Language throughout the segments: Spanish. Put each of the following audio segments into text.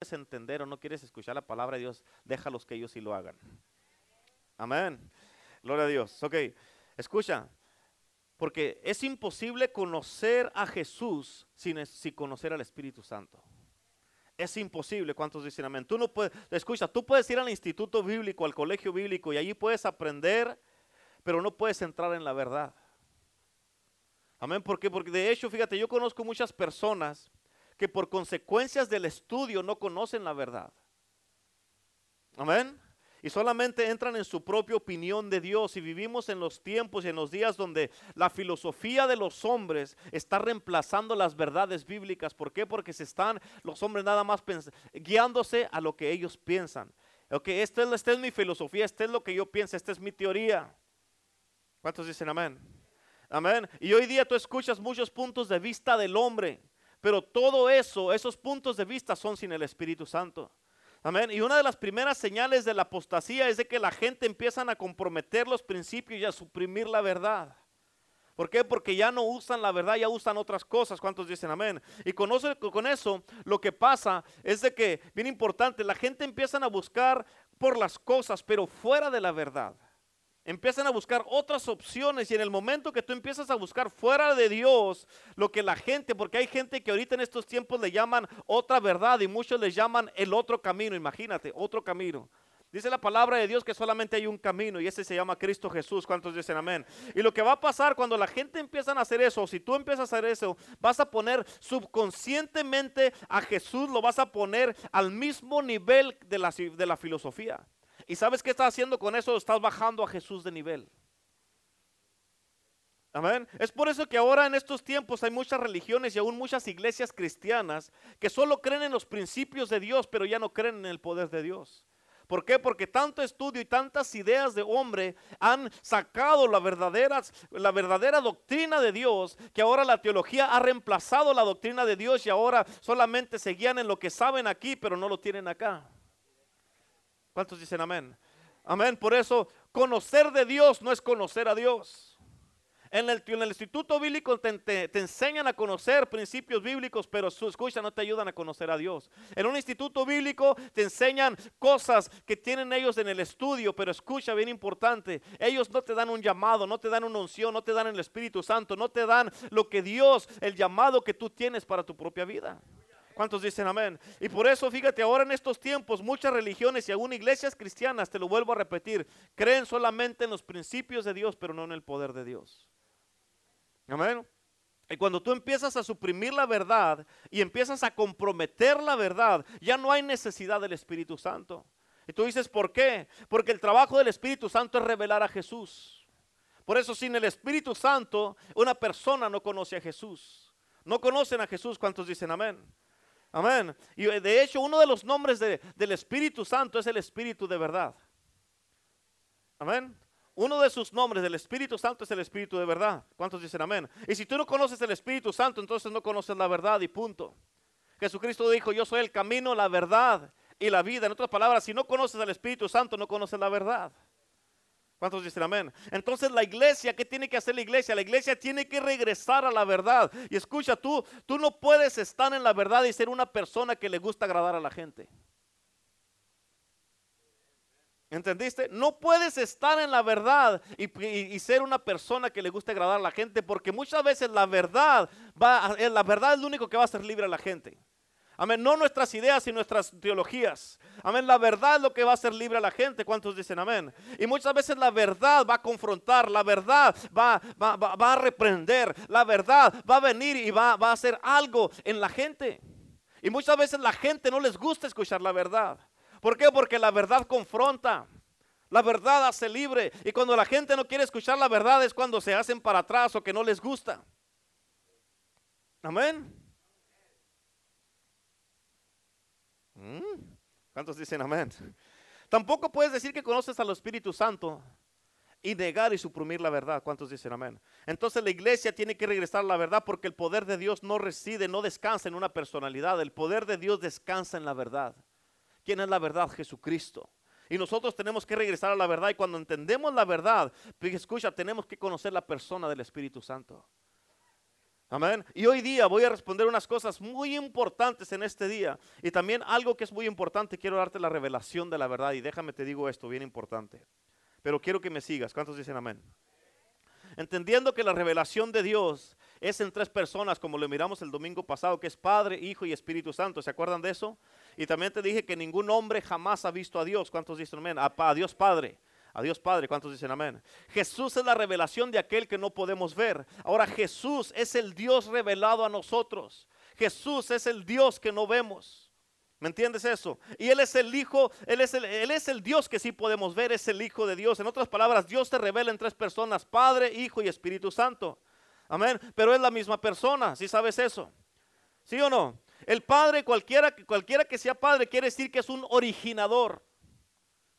quieres entender o no quieres escuchar la palabra de Dios, déjalos que ellos sí lo hagan. Amén. Gloria a Dios. Ok, escucha, porque es imposible conocer a Jesús sin, sin conocer al Espíritu Santo. Es imposible. ¿Cuántos dicen amén? Tú no puedes, escucha, tú puedes ir al instituto bíblico, al colegio bíblico y allí puedes aprender, pero no puedes entrar en la verdad. Amén. ¿Por qué? Porque de hecho, fíjate, yo conozco muchas personas que por consecuencias del estudio no conocen la verdad. Amén y solamente entran en su propia opinión de Dios y vivimos en los tiempos y en los días donde la filosofía de los hombres está reemplazando las verdades bíblicas. ¿Por qué? Porque se están los hombres nada más guiándose a lo que ellos piensan. Ok, esta es, esta es mi filosofía, esta es lo que yo pienso, esta es mi teoría. ¿Cuántos dicen amén? Amén. Y hoy día tú escuchas muchos puntos de vista del hombre, pero todo eso, esos puntos de vista son sin el Espíritu Santo. Amén. Y una de las primeras señales de la apostasía es de que la gente empiezan a comprometer los principios y a suprimir la verdad. ¿Por qué? Porque ya no usan la verdad, ya usan otras cosas. ¿Cuántos dicen amén? Y con eso lo que pasa es de que, bien importante, la gente empieza a buscar por las cosas, pero fuera de la verdad. Empiezan a buscar otras opciones y en el momento que tú empiezas a buscar fuera de Dios lo que la gente, porque hay gente que ahorita en estos tiempos le llaman otra verdad y muchos le llaman el otro camino, imagínate, otro camino. Dice la palabra de Dios que solamente hay un camino y ese se llama Cristo Jesús. ¿Cuántos dicen amén? Y lo que va a pasar cuando la gente empieza a hacer eso, si tú empiezas a hacer eso, vas a poner subconscientemente a Jesús, lo vas a poner al mismo nivel de la, de la filosofía. ¿Y sabes qué estás haciendo con eso? Estás bajando a Jesús de nivel. Amén. Es por eso que ahora en estos tiempos hay muchas religiones y aún muchas iglesias cristianas que solo creen en los principios de Dios, pero ya no creen en el poder de Dios. ¿Por qué? Porque tanto estudio y tantas ideas de hombre han sacado la verdadera, la verdadera doctrina de Dios, que ahora la teología ha reemplazado la doctrina de Dios y ahora solamente se guían en lo que saben aquí, pero no lo tienen acá. ¿Cuántos dicen amén? Amén. Por eso, conocer de Dios no es conocer a Dios. En el, instituto bíblico te, enseñan a conocer principios bíblicos, pero su escucha no te ayudan a conocer a Dios. En un instituto bíblico te enseñan cosas que tienen ellos en el estudio, pero escucha bien importante, ellos no te dan un llamado, no te dan una unción, no te dan el Espíritu Santo, no te dan lo que Dios, el llamado que tú tienes para tu propia vida. ¿Cuántos dicen amén? Y por eso, fíjate, ahora en estos tiempos muchas religiones y aún iglesias cristianas, te lo vuelvo a repetir, creen solamente en los principios de Dios, pero no en el poder de Dios. Amén. Y cuando tú empiezas a suprimir la verdad y empiezas a comprometer la verdad, ya no hay necesidad del Espíritu Santo. Y tú dices, ¿por qué? Porque el trabajo del Espíritu Santo es revelar a Jesús. Por eso sin el Espíritu Santo, una persona no conoce a Jesús. No conocen a Jesús, ¿cuántos dicen amén? Amén. Y eh, de hecho, uno de los nombres del Espíritu Santo es el Espíritu de verdad. Amén. Uno de sus nombres del Espíritu Santo es el Espíritu de verdad. ¿Cuántos dicen amén? Y si tú no conoces el Espíritu Santo, entonces no conoces la verdad y punto. Jesucristo dijo, yo soy el camino, la verdad y la vida. En otras palabras, si no conoces al Espíritu Santo, no conoces la verdad. ¿Cuántos dicen amén? Entonces la iglesia, ¿qué tiene que hacer la iglesia? La iglesia tiene que regresar a la verdad. Y escucha, tú, tú no puedes estar en la verdad y ser una persona que le gusta agradar a la gente. ¿Entendiste? No puedes estar en la verdad y, ser una persona que le gusta agradar a la gente porque muchas veces la verdad va, la verdad es lo único que va a hacer libre a la gente. Amén. No nuestras ideas y nuestras teologías. Amén. La verdad es lo que va a hacer libre a la gente. ¿Cuántos dicen amén? Y muchas veces la verdad va a confrontar, la verdad va, va, a reprender, la verdad va a venir y va, va a hacer algo en la gente. Y muchas veces la gente no les gusta escuchar la verdad. ¿Por qué? Porque la verdad confronta. La verdad hace libre. Y cuando la gente no quiere escuchar la verdad es cuando se hacen para atrás o que no les gusta. Amén. ¿Cuántos dicen amén? Tampoco puedes decir que conoces al Espíritu Santo y negar y suprimir la verdad. ¿Cuántos dicen amén? Entonces la iglesia tiene que regresar a la verdad porque el poder de Dios no reside, no descansa en una personalidad. El poder de Dios descansa en la verdad. ¿Quién es la verdad? Jesucristo. Y nosotros tenemos que regresar a la verdad y cuando entendemos la verdad, pues, escucha, tenemos que conocer la persona del Espíritu Santo. Amén. Y hoy día voy a responder unas cosas muy importantes en este día. Y también algo que es muy importante, quiero darte la revelación de la verdad. Y déjame te digo esto, bien importante. Pero quiero que me sigas. ¿Cuántos dicen amén? Entendiendo que la revelación de Dios es en tres personas, como lo miramos el domingo pasado, que es Padre, Hijo y Espíritu Santo. ¿Se acuerdan de eso? Y también te dije que ningún hombre jamás ha visto a Dios. ¿Cuántos dicen amén? A, Dios Padre. A Dios Padre, ¿cuántos dicen amén? Jesús es la revelación de aquel que no podemos ver. Ahora Jesús es el Dios revelado a nosotros. Jesús es el Dios que no vemos. ¿Me entiendes eso? Y Él es el Hijo, Él es el, él es el Dios que sí podemos ver, es el Hijo de Dios. En otras palabras, Dios se revela en tres personas, Padre, Hijo y Espíritu Santo. Amén. Pero es la misma persona, si sabes eso? ¿Sí o no? El Padre, cualquiera, cualquiera que sea Padre, quiere decir que es un originador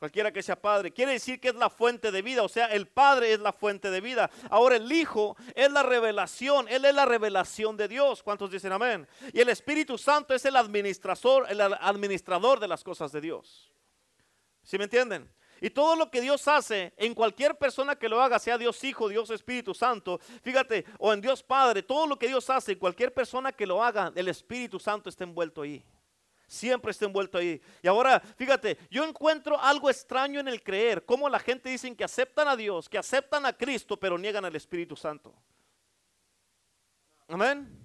cualquiera que sea padre. Quiere decir que es la fuente de vida, o sea, el Padre es la fuente de vida. Ahora el Hijo es la revelación, Él es la revelación de Dios. ¿Cuántos dicen amén? Y el Espíritu Santo es el administrador, el administrador de las cosas de Dios. ¿Sí me entienden? Y todo lo que Dios hace en cualquier persona que lo haga, sea Dios Hijo, Dios Espíritu Santo, fíjate, o en Dios Padre, todo lo que Dios hace en cualquier persona que lo haga, el Espíritu Santo está envuelto ahí siempre está envuelto ahí. Y ahora, fíjate, yo encuentro algo extraño en el creer, como la gente dice que aceptan a Dios, que aceptan a Cristo, pero niegan al Espíritu Santo. Amén.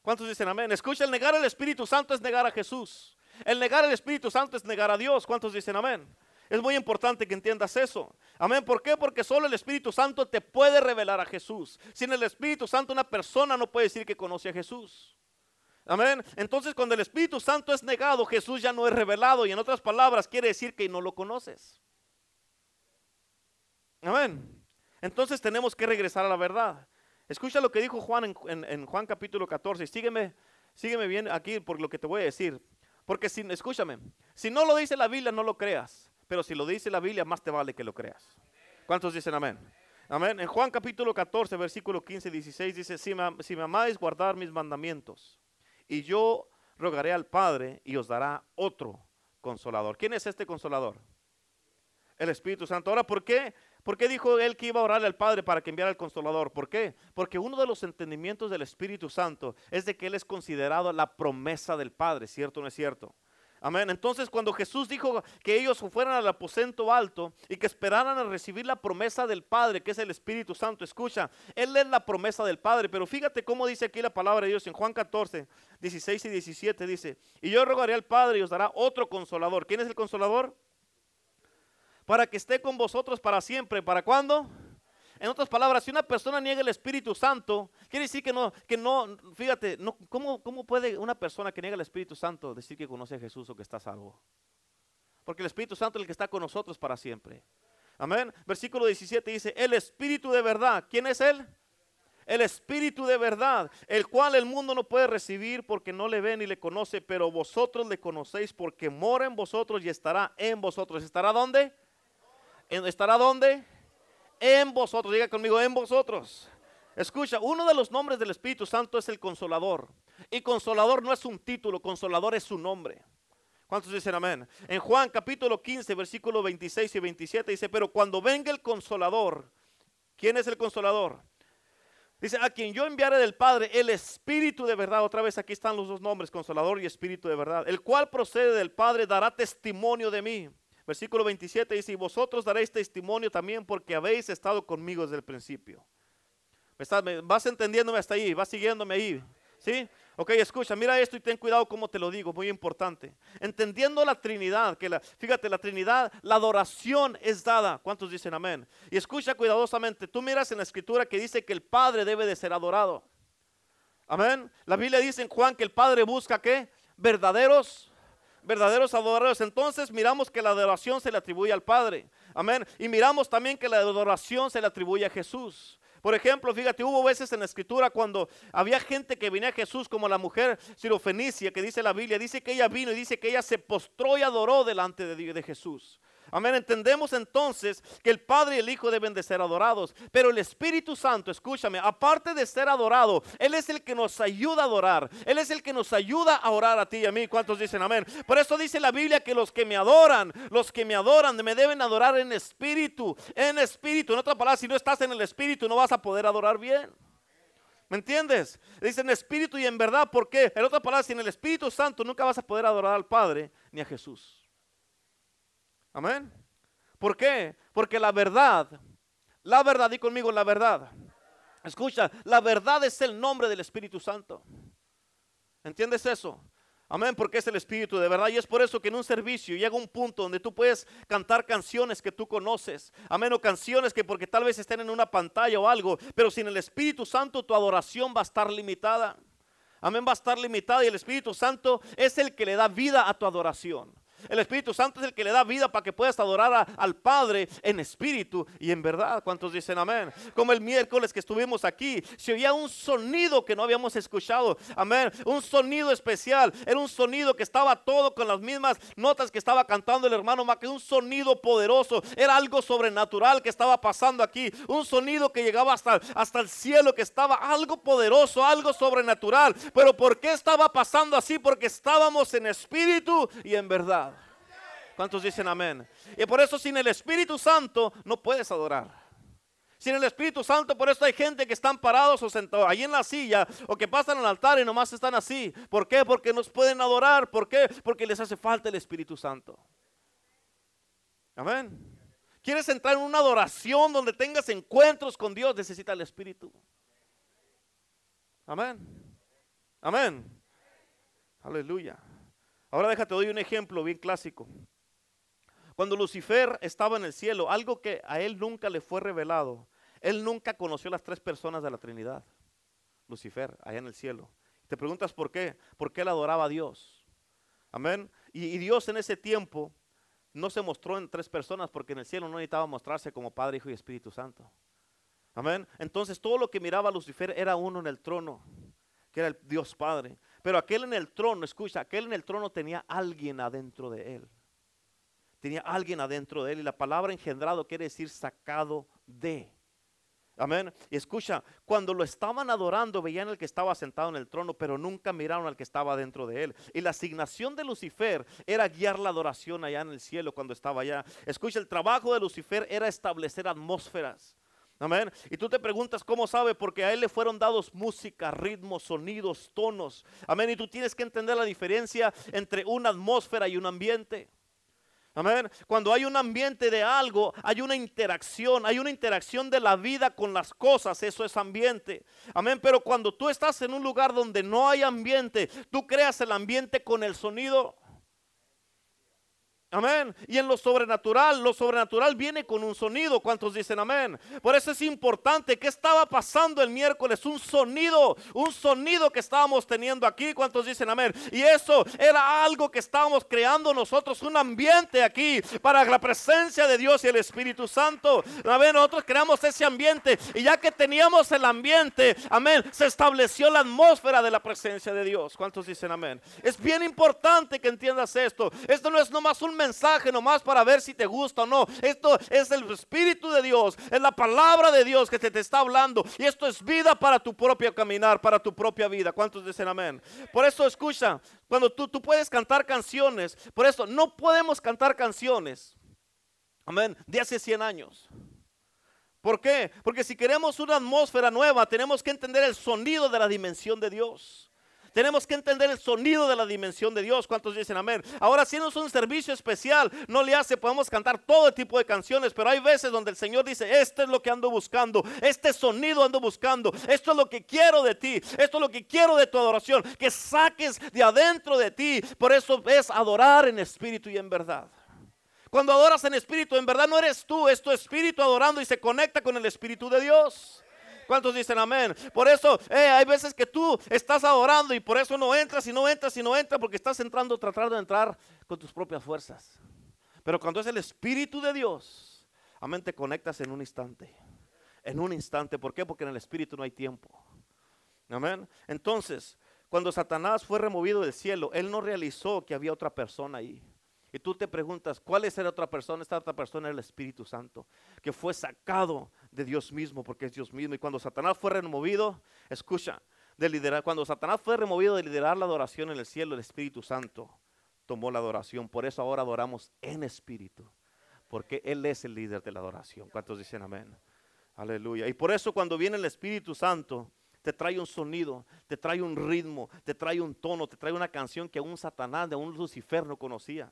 ¿Cuántos dicen amén? Escucha, el negar al Espíritu Santo es negar a Jesús. El negar al Espíritu Santo es negar a Dios. ¿Cuántos dicen amén? Es muy importante que entiendas eso. Amén. ¿Por qué? Porque solo el Espíritu Santo te puede revelar a Jesús. Sin el Espíritu Santo una persona no puede decir que conoce a Jesús. Amén. Entonces cuando el Espíritu Santo es negado, Jesús ya no es revelado y en otras palabras quiere decir que no lo conoces. Amén. Entonces tenemos que regresar a la verdad. Escucha lo que dijo Juan en, Juan capítulo 14. Sígueme, sígueme bien aquí por lo que te voy a decir. Porque si, escúchame, si no lo dice la Biblia, no lo creas. Pero si lo dice la Biblia, más te vale que lo creas. ¿Cuántos dicen amén? Amén. En Juan capítulo 14, versículo 15 y 16 dice, si me, si me amáis, guardar mis mandamientos y yo rogaré al Padre y os dará otro consolador. ¿Quién es este consolador? El Espíritu Santo. Ahora, ¿por qué? ¿Por qué dijo él que iba a orarle al Padre para que enviara el consolador? ¿Por qué? Porque uno de los entendimientos del Espíritu Santo es de que él es considerado la promesa del Padre, ¿cierto o no es cierto? Amén. Entonces cuando Jesús dijo que ellos fueran al aposento alto y que esperaran a recibir la promesa del Padre, que es el Espíritu Santo, escucha, Él es la promesa del Padre, pero fíjate cómo dice aquí la palabra de Dios en Juan 14, 16 y 17, dice, y yo rogaré al Padre y os dará otro consolador. ¿Quién es el consolador? Para que esté con vosotros para siempre. ¿Para cuándo? En otras palabras, si una persona niega el Espíritu Santo, quiere decir que no, que no, fíjate, no, ¿cómo, ¿cómo puede una persona que niega el Espíritu Santo decir que conoce a Jesús o que está salvo? Porque el Espíritu Santo es el que está con nosotros para siempre. Amén. Versículo 17 dice, el Espíritu de verdad. ¿Quién es Él? El Espíritu de verdad, el cual el mundo no puede recibir porque no le ve ni le conoce, pero vosotros le conocéis porque mora en vosotros y estará en vosotros. ¿Estará dónde? ¿Estará dónde? En vosotros. Diga conmigo, en vosotros. Escucha, uno de los nombres del Espíritu Santo es el consolador. Y consolador no es un título, consolador es su nombre. ¿Cuántos dicen amén? En Juan capítulo 15, versículo 26 y 27 dice, pero cuando venga el consolador, ¿quién es el consolador? Dice, a quien yo enviaré del Padre, el Espíritu de verdad. Otra vez aquí están los dos nombres, consolador y Espíritu de verdad. El cual procede del Padre, dará testimonio de mí. Versículo 27 dice, y vosotros daréis testimonio también porque habéis estado conmigo desde el principio. ¿Vas entendiéndome hasta ahí? ¿Vas siguiéndome ahí? ¿Sí? Ok, escucha, mira esto y ten cuidado como te lo digo, muy importante. Entendiendo la Trinidad, que la, fíjate, la Trinidad, la adoración es dada. ¿Cuántos dicen amén? Y escucha cuidadosamente, tú miras en la escritura que dice que el Padre debe de ser adorado. Amén. La Biblia dice en Juan que el Padre busca qué? Verdaderos verdaderos adoradores. Entonces miramos que la adoración se le atribuye al Padre. Amén. Y miramos también que la adoración se le atribuye a Jesús. Por ejemplo, fíjate, hubo veces en la escritura cuando había gente que venía a Jesús, como la mujer sirofenicia, que dice la Biblia, dice que ella vino y dice que ella se postró y adoró delante de, de Jesús. Amén. Entendemos entonces que el Padre y el Hijo deben de ser adorados. Pero el Espíritu Santo, escúchame, aparte de ser adorado, Él es el que nos ayuda a adorar. Él es el que nos ayuda a orar a ti y a mí. ¿Cuántos dicen amén? Por eso dice la Biblia que los que me adoran, los que me adoran, me deben adorar en espíritu. En espíritu. En otra palabra, si no estás en el espíritu, no vas a poder adorar bien. ¿Me entiendes? Dicen espíritu y en verdad, ¿por qué? En otras palabras, sin el Espíritu Santo nunca vas a poder adorar al Padre ni a Jesús. Amén. ¿Por qué? Porque la verdad, la verdad, di conmigo la verdad. Escucha, la verdad es el nombre del Espíritu Santo. ¿Entiendes eso? Amén, porque es el Espíritu de verdad. Y es por eso que en un servicio llega un punto donde tú puedes cantar canciones que tú conoces. Amén, o canciones que porque tal vez estén en una pantalla o algo, pero sin el Espíritu Santo tu adoración va a estar limitada. Amén, va a estar limitada y el Espíritu Santo es el que le da vida a tu adoración. El Espíritu Santo es el que le da vida para que puedas adorar al Padre en espíritu y en verdad. ¿Cuántos dicen amén? Como el miércoles que estuvimos aquí, se oía un sonido que no habíamos escuchado. Amén. Un sonido especial. Era un sonido que estaba todo con las mismas notas que estaba cantando el hermano que Un sonido poderoso. Era algo sobrenatural que estaba pasando aquí. Un sonido que llegaba hasta, hasta el cielo, que estaba algo poderoso, algo sobrenatural. Pero ¿por qué estaba pasando así? Porque estábamos en espíritu y en verdad. ¿Cuántos dicen amén? Y por eso sin el Espíritu Santo no puedes adorar. Sin el Espíritu Santo, por eso hay gente que están parados o sentados ahí en la silla o que pasan al altar y nomás están así. ¿Por qué? Porque nos pueden adorar. ¿Por qué? Porque les hace falta el Espíritu Santo. Amén. ¿Quieres entrar en una adoración donde tengas encuentros con Dios? Necesita el Espíritu. Amén. Amén. Aleluya. Ahora déjate doy un ejemplo bien clásico. Cuando Lucifer estaba en el cielo, algo que a él nunca le fue revelado, él nunca conoció las tres personas de la Trinidad. Lucifer, allá en el cielo. Te preguntas por qué. Porque él adoraba a Dios. Amén. Y, Dios en ese tiempo no se mostró en tres personas porque en el cielo no necesitaba mostrarse como Padre, Hijo y Espíritu Santo. Amén. Entonces todo lo que miraba Lucifer era uno en el trono, que era el Dios Padre. Pero aquel en el trono, escucha, aquel en el trono tenía alguien adentro de él. Tenía alguien adentro de él y la palabra engendrado quiere decir sacado de. Amén. Y escucha, cuando lo estaban adorando, veían al que estaba sentado en el trono, pero nunca miraron al que estaba dentro de él. Y la asignación de Lucifer era guiar la adoración allá en el cielo cuando estaba allá. Escucha, el trabajo de Lucifer era establecer atmósferas. Amén. Y tú te preguntas cómo sabe, porque a él le fueron dados música, ritmos, sonidos, tonos. Amén. Y tú tienes que entender la diferencia entre una atmósfera y un ambiente. Amén. Cuando hay un ambiente de algo, hay una interacción, hay una interacción de la vida con las cosas, eso es ambiente. Amén. Pero cuando tú estás en un lugar donde no hay ambiente, tú creas el ambiente con el sonido. Amén. Y en lo sobrenatural, lo sobrenatural viene con un sonido. ¿Cuántos dicen amén? Por eso es importante. ¿Qué estaba pasando el miércoles? Un sonido, un sonido que estábamos teniendo aquí. ¿Cuántos dicen amén? Y eso era algo que estábamos creando nosotros, un ambiente aquí para la presencia de Dios y el Espíritu Santo. Amén. Nosotros creamos ese ambiente. Y ya que teníamos el ambiente, amén, se estableció la atmósfera de la presencia de Dios. ¿Cuántos dicen amén? Es bien importante que entiendas esto. Esto no es nomás un mensaje nomás para ver si te gusta o no. Esto es el Espíritu de Dios, es la palabra de Dios que te, está hablando. Y esto es vida para tu propio caminar, para tu propia vida. ¿Cuántos dicen amén? Por eso escucha, cuando tú, tú puedes cantar canciones, por eso no podemos cantar canciones, amén, de hace 100 años. ¿Por qué? Porque si queremos una atmósfera nueva, tenemos que entender el sonido de la dimensión de Dios. Tenemos que entender el sonido de la dimensión de Dios. ¿Cuántos dicen amén? Ahora, si no es un servicio especial, no le hace, podemos cantar todo tipo de canciones, pero hay veces donde el Señor dice, este es lo que ando buscando, este sonido ando buscando, esto es lo que quiero de ti, esto es lo que quiero de tu adoración, que saques de adentro de ti. Por eso es adorar en espíritu y en verdad. Cuando adoras en espíritu, en verdad no eres tú, es tu espíritu adorando y se conecta con el espíritu de Dios. ¿Cuántos dicen amén? Por eso eh, hay veces que tú estás adorando y por eso no entras y no entras y no entras porque estás entrando, tratando de entrar con tus propias fuerzas. Pero cuando es el Espíritu de Dios, amén, te conectas en un instante. En un instante. ¿Por qué? Porque en el Espíritu no hay tiempo. Amén. Entonces, cuando Satanás fue removido del cielo, él no realizó que había otra persona ahí. Y tú te preguntas, ¿cuál es la otra persona? Esta otra persona era el Espíritu Santo, que fue sacado de Dios mismo, porque es Dios mismo. Y cuando Satanás fue removido, escucha, de liderar, cuando Satanás fue removido de liderar la adoración en el cielo, el Espíritu Santo tomó la adoración. Por eso ahora adoramos en espíritu, porque Él es el líder de la adoración. ¿Cuántos dicen amén? Aleluya. Y por eso cuando viene el Espíritu Santo, te trae un sonido, te trae un ritmo, te trae un tono, te trae una canción que un Satanás, de un Lucifer no conocía.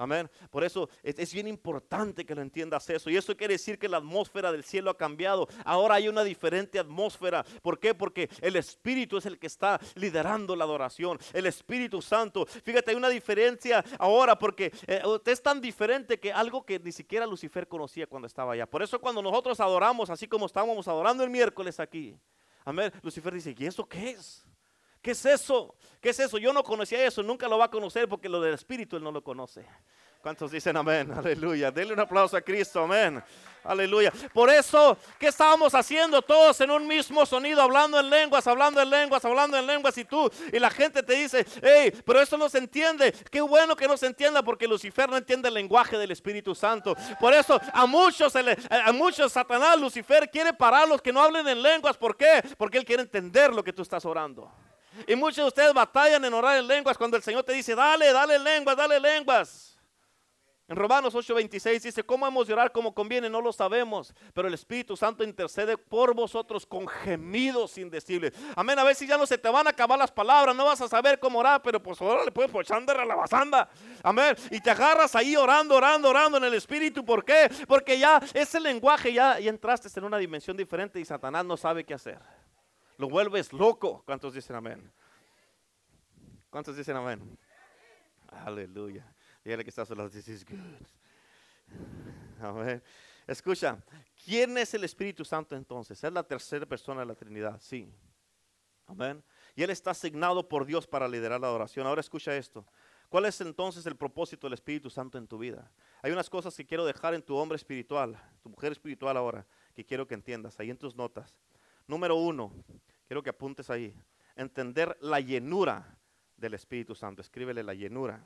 Amén. Por eso es, bien importante que lo entiendas eso. Y eso quiere decir que la atmósfera del cielo ha cambiado. Ahora hay una diferente atmósfera. ¿Por qué? Porque el Espíritu es el que está liderando la adoración. El Espíritu Santo. Fíjate, hay una diferencia ahora porque eh, es tan diferente que algo que ni siquiera Lucifer conocía cuando estaba allá. Por eso cuando nosotros adoramos, así como estábamos adorando el miércoles aquí. Amén. Lucifer dice, ¿y eso qué es? ¿Qué es eso? ¿Qué es eso? Yo no conocía eso, nunca lo va a conocer porque lo del Espíritu él no lo conoce. ¿Cuántos dicen amén? Aleluya. Denle un aplauso a Cristo, amén. Aleluya. Por eso, ¿qué estábamos haciendo todos en un mismo sonido? Hablando en lenguas, hablando en lenguas, hablando en lenguas. Y tú, y la gente te dice, hey, pero eso no se entiende. Qué bueno que no se entienda porque Lucifer no entiende el lenguaje del Espíritu Santo. Por eso, a muchos, a muchos, Satanás, Lucifer quiere pararlos que no hablen en lenguas. ¿Por qué? Porque él quiere entender lo que tú estás orando. Y muchos de ustedes batallan en orar en lenguas cuando el Señor te dice, dale, dale lenguas, dale lenguas. En Romanos 8:26 dice, ¿cómo hemos de orar como conviene? No lo sabemos, pero el Espíritu Santo intercede por vosotros con gemidos indecibles. Amén, a si ya no se te van a acabar las palabras, no vas a saber cómo orar, pero pues ahora le puedes poner a la basanda. Amén, y te agarras ahí orando, orando, orando en el Espíritu. ¿Por qué? Porque ya ese lenguaje, ya, ya entraste en una dimensión diferente y Satanás no sabe qué hacer. Lo vuelves loco. ¿Cuántos dicen amén? ¿Cuántos dicen amén? Aleluya. Dígale que está a lado. This is good. Amén. Escucha, ¿quién es el Espíritu Santo entonces? Es la tercera persona de la Trinidad, sí. Amén. Y Él está asignado por Dios para liderar la adoración. Ahora escucha esto. ¿Cuál es entonces el propósito del Espíritu Santo en tu vida? Hay unas cosas que quiero dejar en tu hombre espiritual, tu mujer espiritual ahora, que quiero que entiendas ahí en tus notas. Número uno, quiero que apuntes ahí. Entender la llenura del Espíritu Santo. Escríbele la llenura.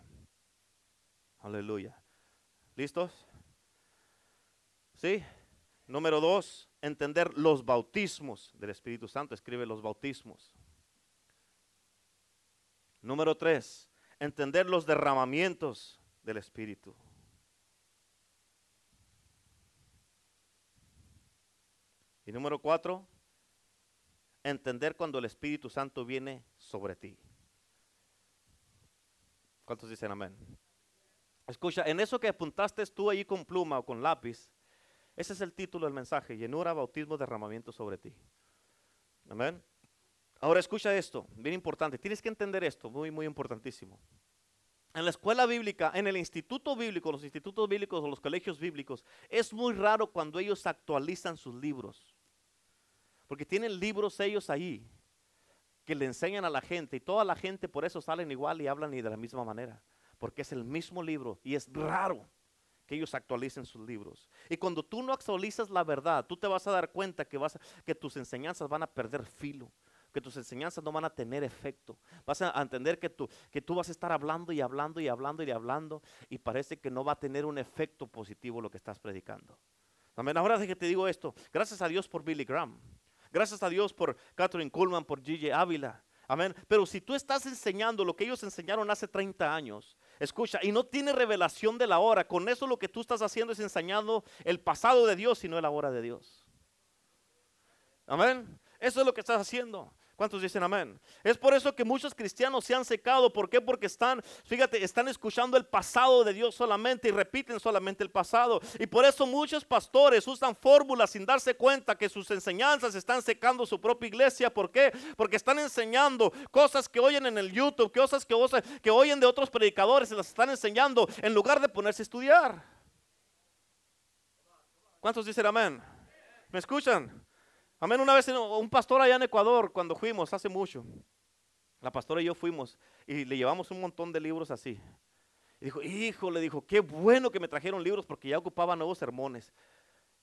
Aleluya. ¿Listos? ¿Sí? Número dos, entender los bautismos del Espíritu Santo. Escribe los bautismos. Número tres, entender los derramamientos del Espíritu. Y número cuatro, entender cuando el Espíritu Santo viene sobre ti. ¿Cuántos dicen amén? Escucha, en eso que apuntaste tú ahí con pluma o con lápiz, ese es el título del mensaje, llenura, bautismo, derramamiento sobre ti. Amén. Ahora escucha esto, bien importante, tienes que entender esto, muy, muy importantísimo. En la escuela bíblica, en el instituto bíblico, los institutos bíblicos o los colegios bíblicos, es muy raro cuando ellos actualizan sus libros. Porque tienen libros ellos ahí que le enseñan a la gente y toda la gente por eso salen igual y hablan y de la misma manera. Porque es el mismo libro y es raro que ellos actualicen sus libros. Y cuando tú no actualizas la verdad, tú te vas a dar cuenta que, vas que tus enseñanzas van a perder filo, que tus enseñanzas no van a tener efecto. Vas a entender que tú, que tú vas a estar hablando y hablando y hablando y hablando y parece que no va a tener un efecto positivo lo que estás predicando. Amén. Ahora que te digo esto, gracias a Dios por Billy Graham. Gracias a Dios por Catherine Kuhlman, por Gigi Ávila. Amén. Pero si tú estás enseñando lo que ellos enseñaron hace 30 años, escucha, y no tiene revelación de la hora, con eso lo que tú estás haciendo es enseñando el pasado de Dios y no la hora de Dios. Amén. Eso es lo que estás haciendo. ¿Cuántos dicen amén? Es por eso que muchos cristianos se han secado. ¿Por qué? Porque están, fíjate, están escuchando el pasado de Dios solamente y repiten solamente el pasado. Y por eso muchos pastores usan fórmulas sin darse cuenta que sus enseñanzas están secando su propia iglesia. ¿Por qué? Porque están enseñando cosas que oyen en el YouTube, cosas que, oyen de otros predicadores, se las están enseñando en lugar de ponerse a estudiar. ¿Cuántos dicen amén? ¿Me escuchan? Amén. Una vez un pastor allá en Ecuador, cuando fuimos, hace mucho, la pastora y yo fuimos y le llevamos un montón de libros así. Y dijo, hijo, le dijo, qué bueno que me trajeron libros porque ya ocupaba nuevos sermones.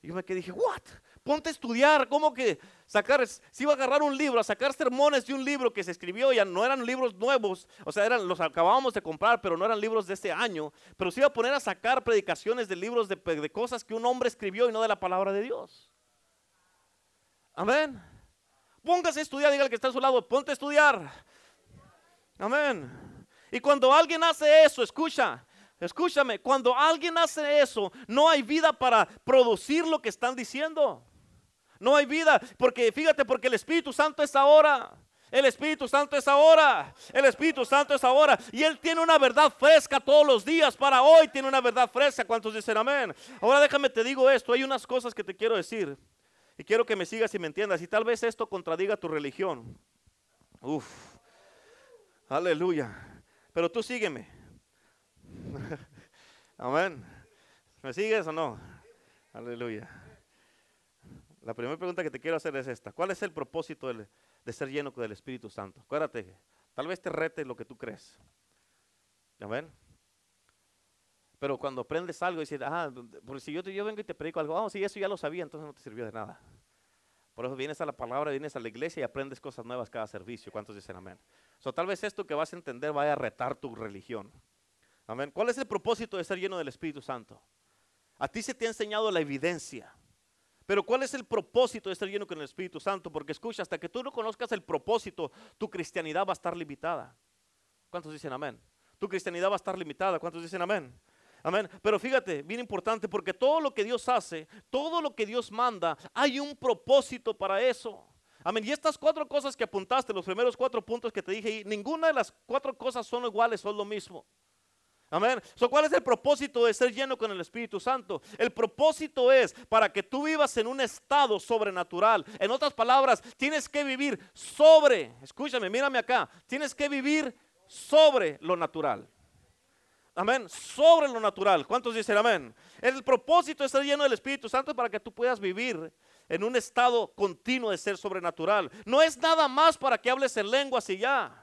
Y yo me dije, what? Ponte a estudiar, ¿cómo que sacar? Si iba a agarrar un libro, a sacar sermones de un libro que se escribió, ya no eran libros nuevos, o sea, eran, los acabábamos de comprar, pero no eran libros de este año. Pero se iba a poner a sacar predicaciones de libros de cosas que un hombre escribió y no de la palabra de Dios. Amén. Póngase a estudiar, diga al que está a su lado, ponte a estudiar. Amén. Y cuando alguien hace eso, escucha, escúchame, cuando alguien hace eso, no hay vida para producir lo que están diciendo. No hay vida, porque fíjate, porque el Espíritu Santo es ahora. El Espíritu Santo es ahora. El Espíritu Santo es ahora. Y Él tiene una verdad fresca todos los días. Para hoy tiene una verdad fresca. ¿Cuántos dicen amén? Ahora déjame te digo esto. Hay unas cosas que te quiero decir. Y quiero que me sigas y me entiendas. Y tal vez esto contradiga tu religión. Uf. Aleluya. Pero tú sígueme. Amén. ¿Me sigues o no? Aleluya. La primera pregunta que te quiero hacer es esta. ¿Cuál es el propósito de ser lleno del Espíritu Santo? Acuérdate, tal vez te rete lo que tú crees. Amén. Pero cuando aprendes algo y dices, ah, porque si yo, yo vengo y te predico algo, vamos, oh, si eso ya lo sabía, entonces no te sirvió de nada. Por eso vienes a la palabra, vienes a la iglesia y aprendes cosas nuevas cada servicio. ¿Cuántos dicen amén? So, tal vez esto que vas a entender vaya a retar tu religión. Amén. ¿Cuál es el propósito de ser lleno del Espíritu Santo? A ti se te ha enseñado la evidencia. Pero ¿cuál es el propósito de estar lleno con el Espíritu Santo? Porque escucha, hasta que tú no conozcas el propósito, tu cristianidad va a estar limitada. ¿Cuántos dicen amén? Tu cristianidad va a estar limitada. ¿Cuántos dicen amén? Amén. Pero fíjate, bien importante, porque todo lo que Dios hace, todo lo que Dios manda, hay un propósito para eso. Amén. Y estas cuatro cosas que apuntaste, los primeros cuatro puntos que te dije, ninguna de las cuatro cosas son iguales, son lo mismo. Amén. ¿Cuál es el propósito de ser lleno con el Espíritu Santo? El propósito es para que tú vivas en un estado sobrenatural. En otras palabras, tienes que vivir sobre, escúchame, mírame acá, tienes que vivir sobre lo natural. Amén. Sobre lo natural. ¿Cuántos dicen amén? El propósito ser lleno del Espíritu Santo para que tú puedas vivir en un estado continuo de ser sobrenatural. No es nada más para que hables en lenguas y ya.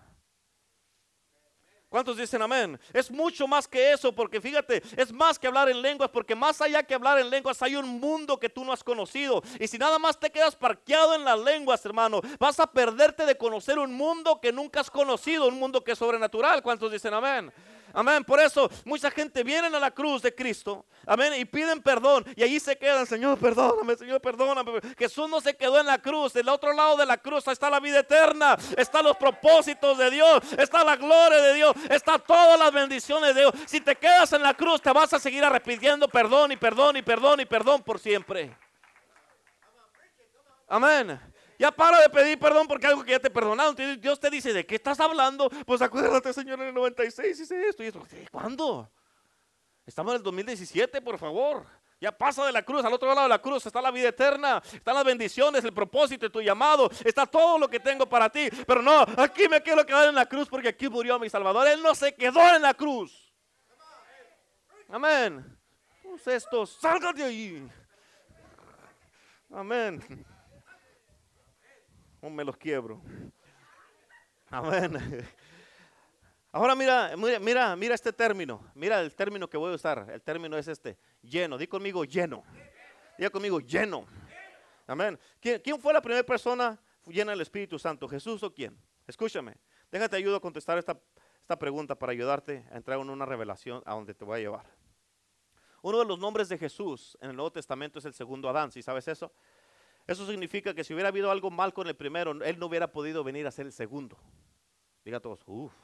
¿Cuántos dicen amén? Es mucho más que eso, porque fíjate, es más que hablar en lenguas, porque más allá que hablar en lenguas hay un mundo que tú no has conocido. Y si nada más te quedas parqueado en las lenguas, hermano, vas a perderte de conocer un mundo que nunca has conocido, un mundo que es sobrenatural. ¿Cuántos dicen amén? Amén. Por eso mucha gente viene a la cruz de Cristo. Amén. Y piden perdón. Y allí se quedan. Señor, perdóname. Señor, perdóname. Jesús no se quedó en la cruz. Del otro lado de la cruz está la vida eterna. Están los propósitos de Dios. Está la gloria de Dios. Está todas las bendiciones de Dios. Si te quedas en la cruz, te vas a seguir arrepintiendo perdón y perdón y perdón y perdón por siempre. Amén. Ya para de pedir perdón porque algo que ya te perdonaron. Dios te dice, ¿de qué estás hablando? Pues acuérdate, Señor, en el 96 hice esto y esto. ¿Cuándo? Estamos en el 2017, por favor. Ya pasa de la cruz, al otro lado de la cruz está la vida eterna, están las bendiciones, el propósito de tu llamado, está todo lo que tengo para ti. Pero no, aquí me quiero quedar en la cruz porque aquí murió mi Salvador. Él no se quedó en la cruz. Amén. estos, salgan de ahí. Amén me los quiebro. Amén. Ahora mira, mira, mira este término. Mira el término que voy a usar. El término es este, lleno. Di conmigo lleno. Diga conmigo lleno. Amén. ¿Quién, fue la primera persona llena del Espíritu Santo? ¿Jesús o quién? Escúchame. Déjate ayudo a contestar esta, esta pregunta para ayudarte a entrar en una revelación a donde te voy a llevar. Uno de los nombres de Jesús en el Nuevo Testamento es el segundo Adán. ¿Sí sabes eso? Eso significa que si hubiera habido algo mal con el primero, él no hubiera podido venir a ser el segundo. Diga todos, uff.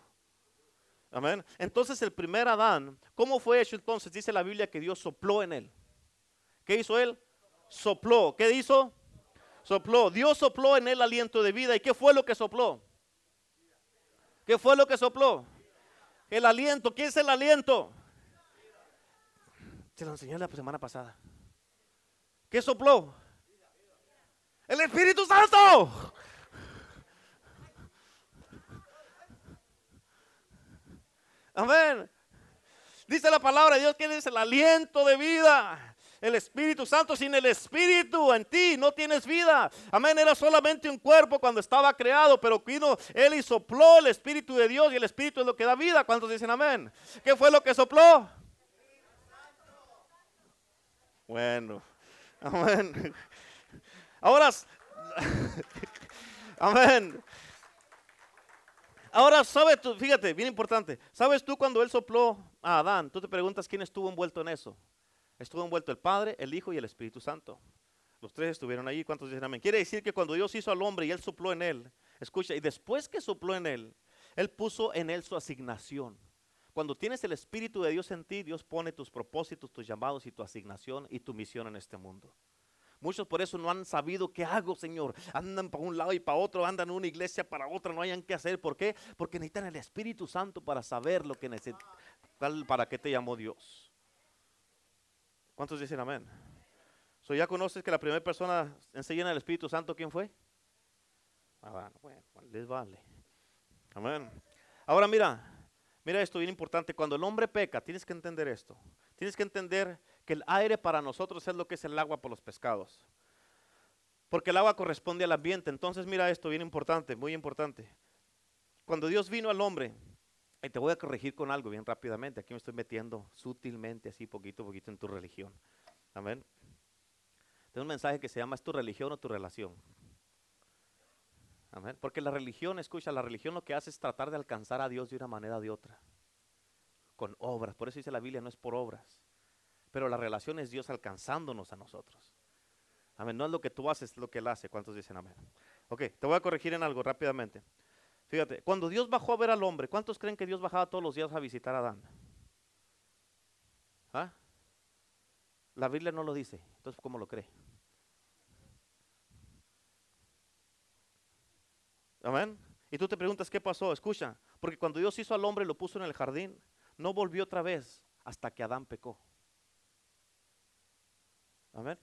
Amén. Entonces el primer Adán, ¿cómo fue hecho entonces? Dice la Biblia que Dios sopló en él. ¿Qué hizo él? Sopló. ¿Qué hizo? Sopló. Dios sopló en él aliento de vida. ¿Y qué fue lo que sopló? ¿Qué fue lo que sopló? El aliento. ¿Qué es el aliento? Se lo enseñé la semana pasada. ¿Qué sopló? El Espíritu Santo. Amén. Dice la palabra de Dios que es el aliento de vida. El Espíritu Santo, sin el Espíritu en ti no tienes vida. Amén. Era solamente un cuerpo cuando estaba creado, pero vino Él y sopló el Espíritu de Dios y el Espíritu es lo que da vida. ¿Cuántos dicen amén? ¿Qué fue lo que sopló? Bueno, amén. Ahora, amén. Ahora, ¿sabes tú? Fíjate, bien importante. ¿Sabes tú cuando él sopló a Adán? Tú te preguntas quién estuvo envuelto en eso. Estuvo envuelto el Padre, el Hijo y el Espíritu Santo. Los tres estuvieron allí. ¿Cuántos dicen amén? Quiere decir que cuando Dios hizo al hombre y él sopló en él, escucha, y después que sopló en él, él puso en él su asignación. Cuando tienes el Espíritu de Dios en ti, Dios pone tus propósitos, tus llamados y tu asignación y tu misión en este mundo. Muchos por eso no han sabido qué hago, Señor. Andan para un lado y para otro, andan en una iglesia para otra, no hayan qué hacer. ¿Por qué? Porque necesitan el Espíritu Santo para saber lo que necesitan, para qué te llamó Dios. ¿Cuántos dicen amén? So, ¿Ya conoces que la primera persona enseña el Espíritu Santo quién fue? Ah, bueno, les vale. Amén. Ahora mira, mira esto bien importante. Cuando el hombre peca, tienes que entender esto. Tienes que entender que el aire para nosotros es lo que es el agua para los pescados. Porque el agua corresponde al ambiente. Entonces mira esto bien importante, muy importante. Cuando Dios vino al hombre, y te voy a corregir con algo bien rápidamente. Aquí me estoy metiendo sutilmente, así poquito a poquito en tu religión. Amén. Tengo un mensaje que se llama ¿es tu religión o tu relación? Amén. Porque la religión, escucha, la religión lo que hace es tratar de alcanzar a Dios de una manera o de otra. Con obras. Por eso dice la Biblia, no es por obras. Pero la relación es Dios alcanzándonos a nosotros. Amén. No es lo que tú haces, es lo que Él hace. ¿Cuántos dicen amén? Ok, te voy a corregir en algo rápidamente. Fíjate, cuando Dios bajó a ver al hombre, ¿cuántos creen que Dios bajaba todos los días a visitar a Adán? ¿Ah? La Biblia no lo dice, entonces ¿cómo lo cree? Amén. Y tú te preguntas, ¿qué pasó? Escucha, porque cuando Dios hizo al hombre y lo puso en el jardín, no volvió otra vez hasta que Adán pecó. Amén.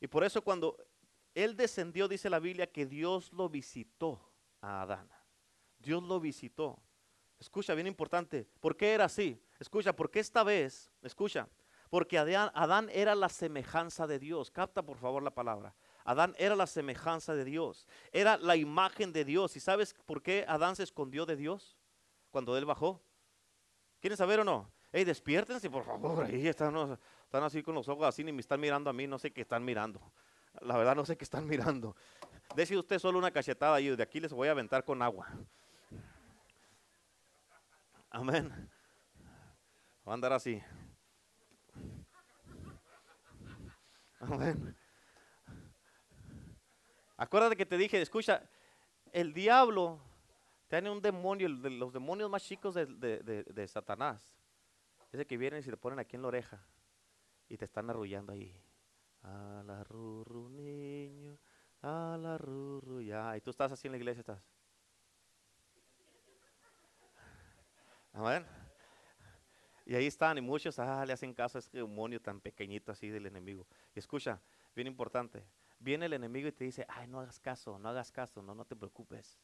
Y por eso cuando él descendió, dice la Biblia, que Dios lo visitó a Adán. Dios lo visitó. Escucha, bien importante. ¿Por qué era así? Escucha, porque esta vez, escucha, porque Adán, era la semejanza de Dios. Capta por favor la palabra. Adán era la semejanza de Dios, era la imagen de Dios. ¿Y sabes por qué Adán se escondió de Dios cuando él bajó? ¿Quieren saber o no? Hey, despiértense, por favor. Ahí están, así con los ojos así, ni me están mirando a mí, no sé qué están mirando. La verdad, no sé qué están mirando. Dese usted solo una cachetada y de aquí les voy a aventar con agua. Amén. Va a andar así. Amén. Acuérdate que te dije, escucha, el diablo tiene un demonio, los demonios más chicos de, Satanás. Ese que vienen y se te ponen aquí en la oreja y te están arrullando ahí. A la rurru niño, a la rurru ya. Y tú estás así en la iglesia, estás. Amén. Y ahí están, y muchos ah, le hacen caso a ese demonio tan pequeñito así del enemigo. Y escucha, bien importante, viene el enemigo y te dice, ay, no hagas caso, no hagas caso, no, no te preocupes.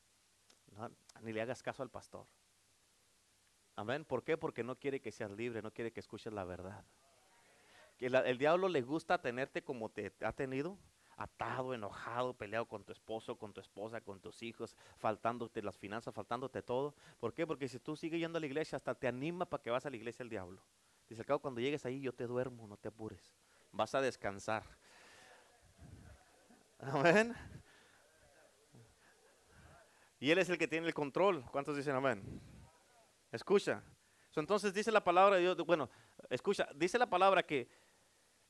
ni le hagas caso al pastor. Amén. ¿Por qué? Porque no quiere que seas libre, no quiere que escuches la verdad. Que el diablo le gusta tenerte como te ha tenido, atado, enojado, peleado con tu esposo, con tu esposa, con tus hijos, faltándote las finanzas, faltándote todo. ¿Por qué? Porque si tú sigues yendo a la iglesia, hasta te anima para que vas a la iglesia el diablo. Dice, al cabo, cuando llegues ahí yo te duermo, no te apures. Vas a descansar. Amén. Y Él es el que tiene el control. ¿Cuántos dicen amén? Escucha. Entonces dice la palabra de Dios, bueno, escucha, dice la palabra que,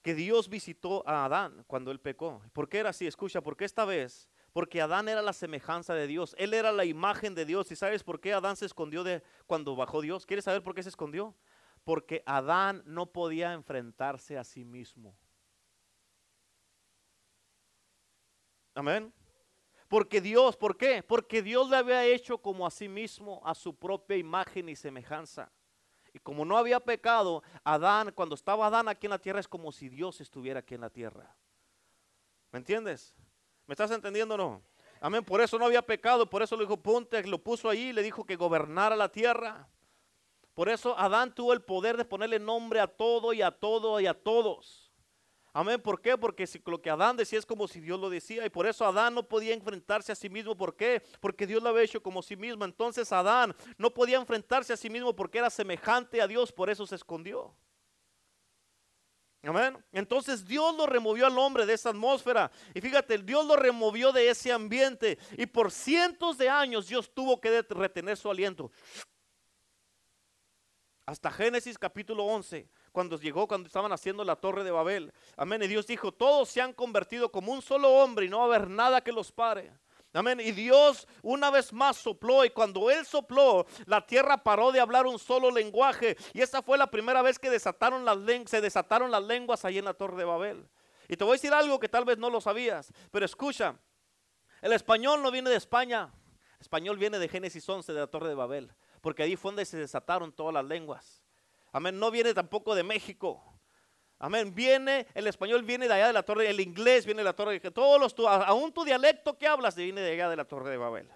que Dios visitó a Adán cuando él pecó. ¿Por qué era así? Escucha, porque esta vez, porque Adán era la semejanza de Dios, él era la imagen de Dios. ¿Y sabes por qué Adán se escondió de cuando bajó Dios? ¿Quieres saber por qué se escondió? Porque Adán no podía enfrentarse a sí mismo. Amén. Porque Dios, ¿por qué? Porque Dios le había hecho como a sí mismo, a su propia imagen y semejanza. Y como no había pecado, Adán, cuando estaba Adán aquí en la tierra, es como si Dios estuviera aquí en la tierra. ¿Me entiendes? ¿Me estás entendiendo o no? Amén. Por eso no había pecado, por eso le dijo, ponte, lo puso ahí, le dijo que gobernara la tierra. Por eso Adán tuvo el poder de ponerle nombre a todo y a todo y a todos. Amén. ¿Por qué? Porque lo que Adán decía es como si Dios lo decía. Y por eso Adán no podía enfrentarse a sí mismo. ¿Por qué? Porque Dios lo había hecho como sí mismo. Entonces Adán no podía enfrentarse a sí mismo porque era semejante a Dios. Por eso se escondió. Amén. Entonces Dios lo removió al hombre de esa atmósfera. Y fíjate, Dios lo removió de ese ambiente. Y por cientos de años Dios tuvo que retener su aliento. Hasta Génesis capítulo 11 cuando llegó, cuando estaban haciendo la torre de Babel. Amén. Y Dios dijo, todos se han convertido como un solo hombre y no va a haber nada que los pare. Amén. Y Dios una vez más sopló y cuando Él sopló, la tierra paró de hablar un solo lenguaje. Y esa fue la primera vez que desataron las se desataron las lenguas ahí en la Torre de Babel. Y te voy a decir algo que tal vez no lo sabías, pero escucha, el español no viene de España, el español viene de Génesis 11, de la Torre de Babel, porque ahí fue donde se desataron todas las lenguas. Amén, no viene tampoco de México. Amén. Viene, el español viene de allá de la torre, el inglés viene de la torre, todos los, aún tu dialecto que hablas viene de allá de la torre de Babel.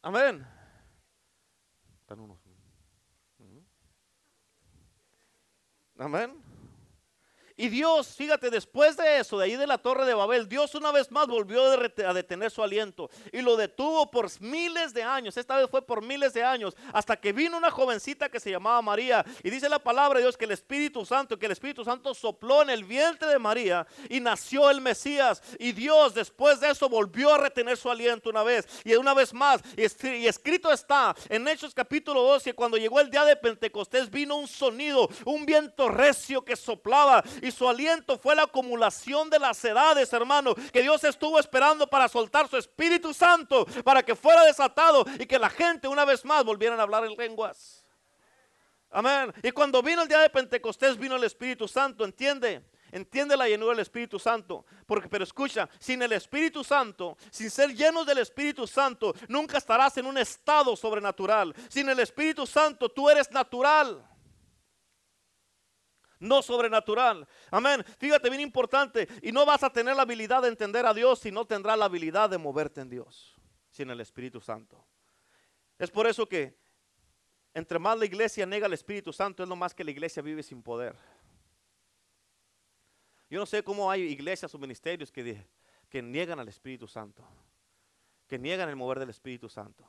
Amén. Amén. Y Dios, fíjate, después de eso, de ahí de la torre de Babel, Dios una vez más volvió a detener su aliento y lo detuvo por miles de años. Esta vez fue por miles de años, hasta que vino una jovencita que se llamaba María. Y dice la palabra de Dios que el Espíritu Santo, que el Espíritu Santo sopló en el vientre de María y nació el Mesías. Y Dios después de eso volvió a retener su aliento una vez y una vez más. Y escrito está en Hechos capítulo 12, cuando llegó el día de Pentecostés vino un sonido, un viento recio que soplaba y su aliento fue la acumulación de las edades, hermano, que Dios estuvo esperando para soltar su Espíritu Santo, para que fuera desatado y que la gente una vez más volvieran a hablar en lenguas. Amén. Y cuando vino el día de Pentecostés, vino el Espíritu Santo, ¿entiende? Entiende la llenura del Espíritu Santo. Porque, pero escucha, sin el Espíritu Santo, sin ser llenos del Espíritu Santo, nunca estarás en un estado sobrenatural. Sin el Espíritu Santo, tú eres natural no sobrenatural. Amén. Fíjate, bien importante. Y no vas a tener la habilidad de entender a Dios si no tendrás la habilidad de moverte en Dios, sin el Espíritu Santo. Es por eso que entre más la iglesia nega al Espíritu Santo, es lo más que la iglesia vive sin poder. Yo no sé cómo hay iglesias o ministerios que, que niegan al Espíritu Santo, que niegan el mover del Espíritu Santo.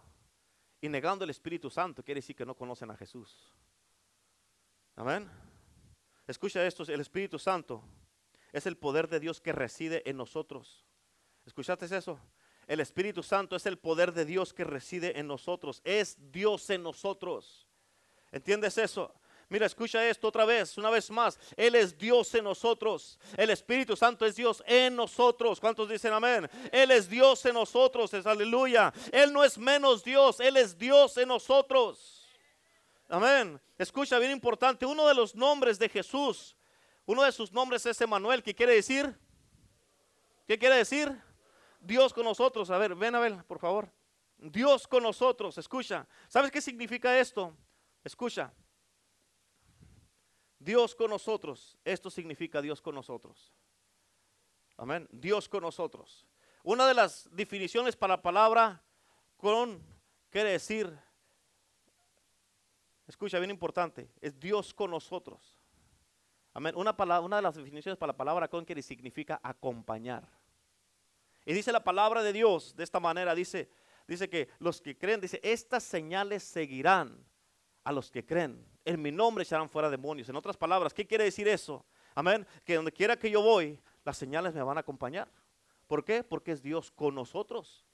Y negando el Espíritu Santo quiere decir que no conocen a Jesús. Amén. Escucha esto, el Espíritu Santo es el poder de Dios que reside en nosotros. ¿Escuchaste eso? El Espíritu Santo es el poder de Dios que reside en nosotros. Es Dios en nosotros. ¿Entiendes eso? Mira, escucha esto otra vez, una vez más. Él es Dios en nosotros. El Espíritu Santo es Dios en nosotros. ¿Cuántos dicen amén? Él es Dios en nosotros. Es aleluya. Él no es menos Dios. Él es Dios en nosotros. Amén. Escucha, bien importante, uno de los nombres de Jesús, uno de sus nombres es Emanuel, ¿qué quiere decir? ¿Qué quiere decir? Dios con nosotros. A ver, ven a ver, por favor. Dios con nosotros, escucha. ¿Sabes qué significa esto? Escucha. Dios con nosotros. Esto significa Dios con nosotros. Amén. Dios con nosotros. Una de las definiciones para la palabra con quiere decir Escucha, bien importante, es Dios con nosotros. Amén. Una, palabra, una de las definiciones para la palabra con que significa acompañar. Y dice la palabra de Dios de esta manera, dice, dice que los que creen, dice, estas señales seguirán a los que creen. En mi nombre echarán fuera demonios. En otras palabras, ¿qué quiere decir eso? Amén. Que donde quiera que yo voy, las señales me van a acompañar. ¿Por qué? Porque es Dios con nosotros.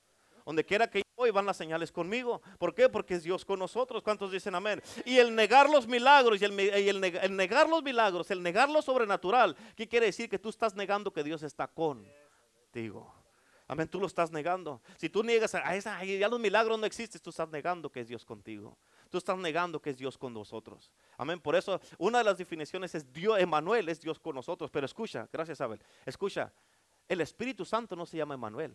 Donde quiera que van las señales conmigo. ¿Por qué? Porque es Dios con nosotros. ¿Cuántos dicen amén? Y el negar los milagros y el, negar los milagros, el negar lo sobrenatural, ¿qué quiere decir? Que tú estás negando que Dios está contigo. Amén, tú lo estás negando. Si tú niegas a esa, ya los milagros no existen, tú estás negando que es Dios contigo. Tú estás negando que es Dios con nosotros. Amén. Por eso, una de las definiciones es Dios, Emanuel es Dios con nosotros. Pero escucha, gracias Abel. Escucha, el Espíritu Santo no se llama Emanuel.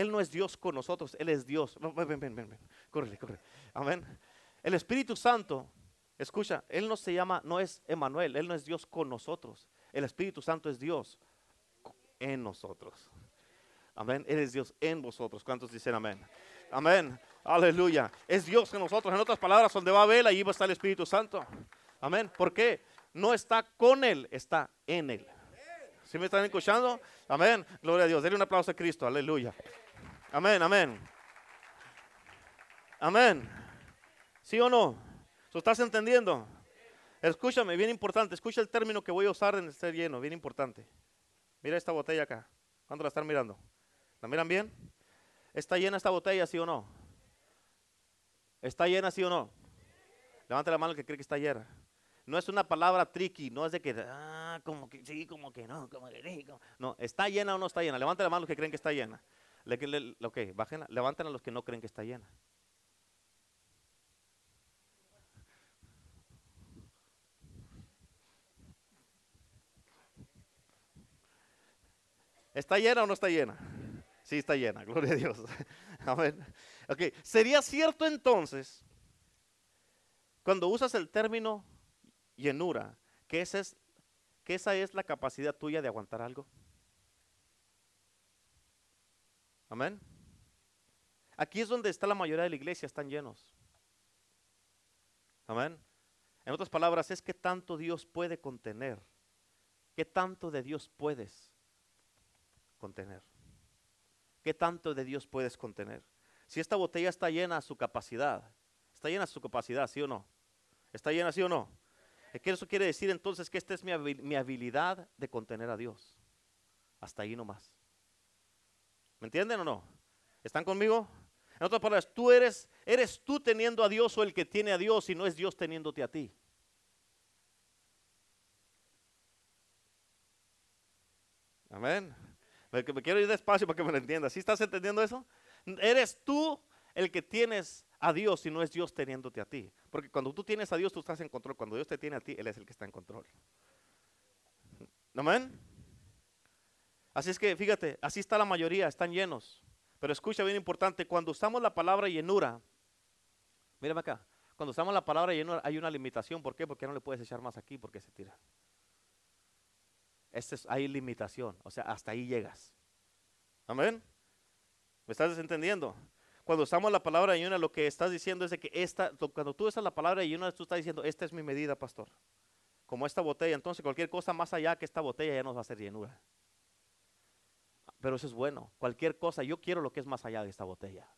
Él no es Dios con nosotros, Él es Dios. Ven, ven, ven, ven, Córrele. Amén. El Espíritu Santo, escucha, Él no se llama, no es Emanuel, Él no es Dios con nosotros. El Espíritu Santo es Dios en nosotros. Amén. Él es Dios en vosotros. ¿Cuántos dicen amén? Amén. Aleluya. Es Dios en nosotros. En otras palabras, donde va a ver, allí va a estar el Espíritu Santo. Amén. ¿Por qué? No está con Él, está en Él. ¿Sí me están escuchando? Amén. Gloria a Dios. Denle un aplauso a Cristo. Aleluya. Amén, amén. Amén. ¿Sí o no? ¿Lo estás entendiendo? Escúchame, bien importante. Escucha el término que voy a usar en este lleno, bien importante. Mira esta botella acá. ¿Cuándo la están mirando? ¿La miran bien? ¿Está llena esta botella, sí o no? ¿Está llena, sí o no? Levante la mano que cree que está llena. no es una palabra tricky, no es de que, ah, como que sí, como que no, como que sí. No, ¿está llena o no está llena? Levanten la mano los que creen que está llena. Le, ok, bajen, levanten a los que no creen que está llena. ¿Está llena o no está llena? Sí, está llena, gloria a Dios. Amén. Ok, sería cierto entonces, cuando usas el término llenura, que esa es, que esa es la capacidad tuya de aguantar algo. Amén. Aquí es donde está la mayoría de la iglesia, están llenos. Amén. En otras palabras, es que tanto Dios puede contener. ¿Qué tanto de Dios puedes contener? ¿Qué tanto de Dios puedes contener? Si esta botella está llena a su capacidad, está llena a su capacidad, ¿sí o no? ¿Está llena, sí o no? ¿Qué eso quiere decir entonces que esta es mi, mi habilidad de contener a Dios. Hasta ahí nomás. ¿Me entienden o no? ¿Están conmigo? En otras palabras, tú eres, eres tú teniendo a Dios o el que tiene a Dios y no es Dios teniéndote a ti. Amén. Me, quiero ir despacio para que me lo entiendas. ¿Sí estás entendiendo eso? Eres tú el que tienes a Dios y no es Dios teniéndote a ti. Porque cuando tú tienes a Dios, tú estás en control. Cuando Dios te tiene a ti, Él es el que está en control. Amén. Así es que fíjate, así está la mayoría, están llenos. Pero escucha bien importante, cuando usamos la palabra llenura, mírame acá, cuando usamos la palabra llenura hay una limitación. ¿Por qué? Porque no le puedes echar más aquí porque se tira. Este es, hay limitación, o sea, hasta ahí llegas. Amén. ¿Me estás entendiendo? Cuando usamos la palabra llenura, lo que estás diciendo es que esta, cuando tú usas la palabra llenura, tú estás diciendo, esta es mi medida, pastor. Como esta botella, entonces cualquier cosa más allá que esta botella ya nos va a hacer llenura. Pero eso es bueno. Cualquier cosa, yo quiero lo que es más allá de esta botella.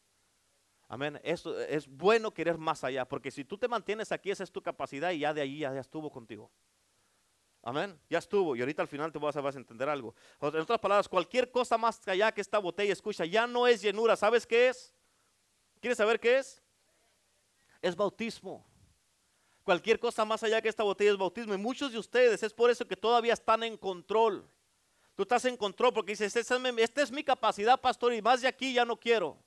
Amén. Eso es bueno querer más allá, porque si tú te mantienes aquí, esa es tu capacidad y ya de ahí ya, estuvo contigo. Amén. Ya estuvo. Y ahorita al final te vas a, vas a entender algo. En otras palabras, cualquier cosa más allá que esta botella, escucha, ya no es llenura. ¿Sabes qué es? ¿Quieres saber qué es? Es bautismo. Cualquier cosa más allá que esta botella es bautismo. Y muchos de ustedes es por eso que todavía están en control. Tú estás en control porque dices, esta es, mi, capacidad, pastor, y más de aquí ya no quiero.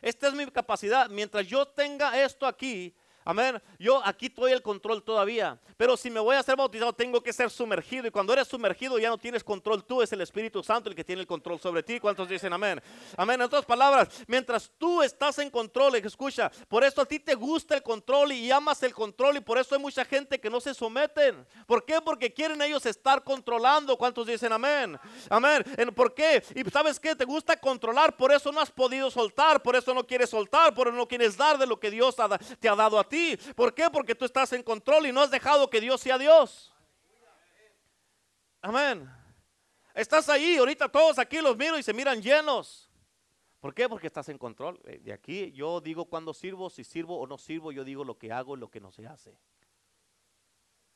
Esta es mi capacidad. Mientras yo tenga esto aquí, Amén. Yo aquí estoy el control todavía. Pero si me voy a ser bautizado, tengo que ser sumergido. Y cuando eres sumergido, ya no tienes control. Tú es el Espíritu Santo el que tiene el control sobre ti. ¿Cuántos dicen amén? Amén. En otras palabras, mientras tú estás en control, escucha, por eso a ti te gusta el control y amas el control. Y por eso hay mucha gente que no se someten. ¿Por qué? Porque quieren ellos estar controlando. ¿Cuántos dicen amén? Amén. ¿Por qué? Y sabes qué? Te gusta controlar. Por eso no has podido soltar. Por eso no quieres soltar. Por eso no quieres dar de lo que Dios te ha dado a ti ti. ¿Por qué? Porque tú estás en control y no has dejado que Dios sea Dios. Amén. Estás ahí, ahorita todos aquí los miro y se miran llenos. ¿Por qué? Porque estás en control. Eh, de aquí yo digo cuando sirvo, si sirvo o no sirvo, yo digo lo que hago y lo que no se hace.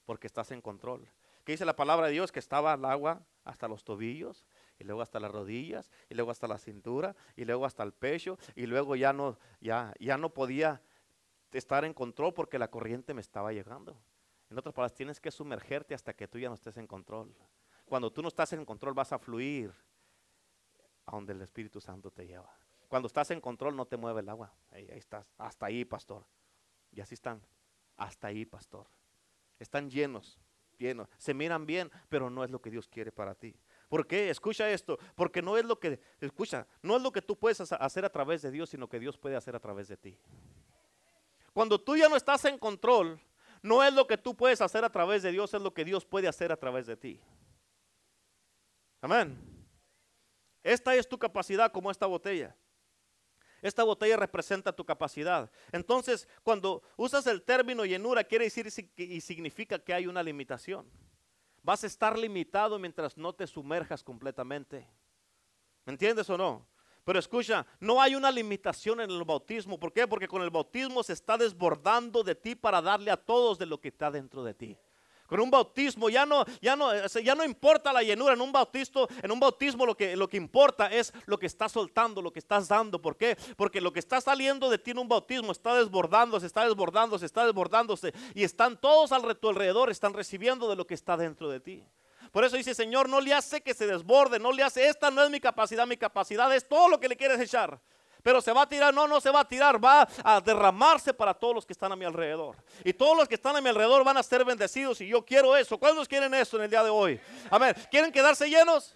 Porque estás en control. ¿Qué dice la palabra de Dios? Que estaba el agua hasta los tobillos, y luego hasta las rodillas, y luego hasta la cintura, y luego hasta el pecho, y luego ya no, ya, ya no podía estar en control porque la corriente me estaba llegando. En otras palabras, tienes que sumergerte hasta que tú ya no estés en control. Cuando tú no estás en control vas a fluir a donde el Espíritu Santo te lleva. Cuando estás en control no te mueve el agua. Ahí, estás. Hasta ahí, pastor. Y así están. Hasta ahí, pastor. Están llenos, llenos. Se miran bien, pero no es lo que Dios quiere para ti. ¿Por qué? Escucha esto. Porque no es lo que, escucha, no es lo que tú puedes hacer a través de Dios, sino que Dios puede hacer a través de ti. Cuando tú ya no estás en control, no es lo que tú puedes hacer a través de Dios, es lo que Dios puede hacer a través de ti. Amén. Esta es tu capacidad como esta botella. Esta botella representa tu capacidad. Entonces, cuando usas el término llenura, quiere decir y significa que hay una limitación. Vas a estar limitado mientras no te sumerjas completamente. ¿Me entiendes o no? Pero escucha, no hay una limitación en el bautismo. ¿Por qué? Porque con el bautismo se está desbordando de ti para darle a todos de lo que está dentro de ti. Con un bautismo ya no, ya no, ya no importa la llenura. En un bautismo, en un bautismo lo que, lo que importa es lo que estás soltando, lo que estás dando. ¿Por qué? Porque lo que está saliendo de ti en un bautismo está desbordándose, está desbordándose, está desbordándose. Y están todos a tu alrededor, están recibiendo de lo que está dentro de ti. Por eso dice, Señor, no le hace que se desborde, no le hace, esta no es mi capacidad, mi capacidad es todo lo que le quieres echar. Pero se va a tirar, no, no se va a tirar, va a derramarse para todos los que están a mi alrededor. Y todos los que están a mi alrededor van a ser bendecidos y yo quiero eso. ¿Cuántos quieren eso en el día de hoy? A ver, ¿quieren quedarse llenos?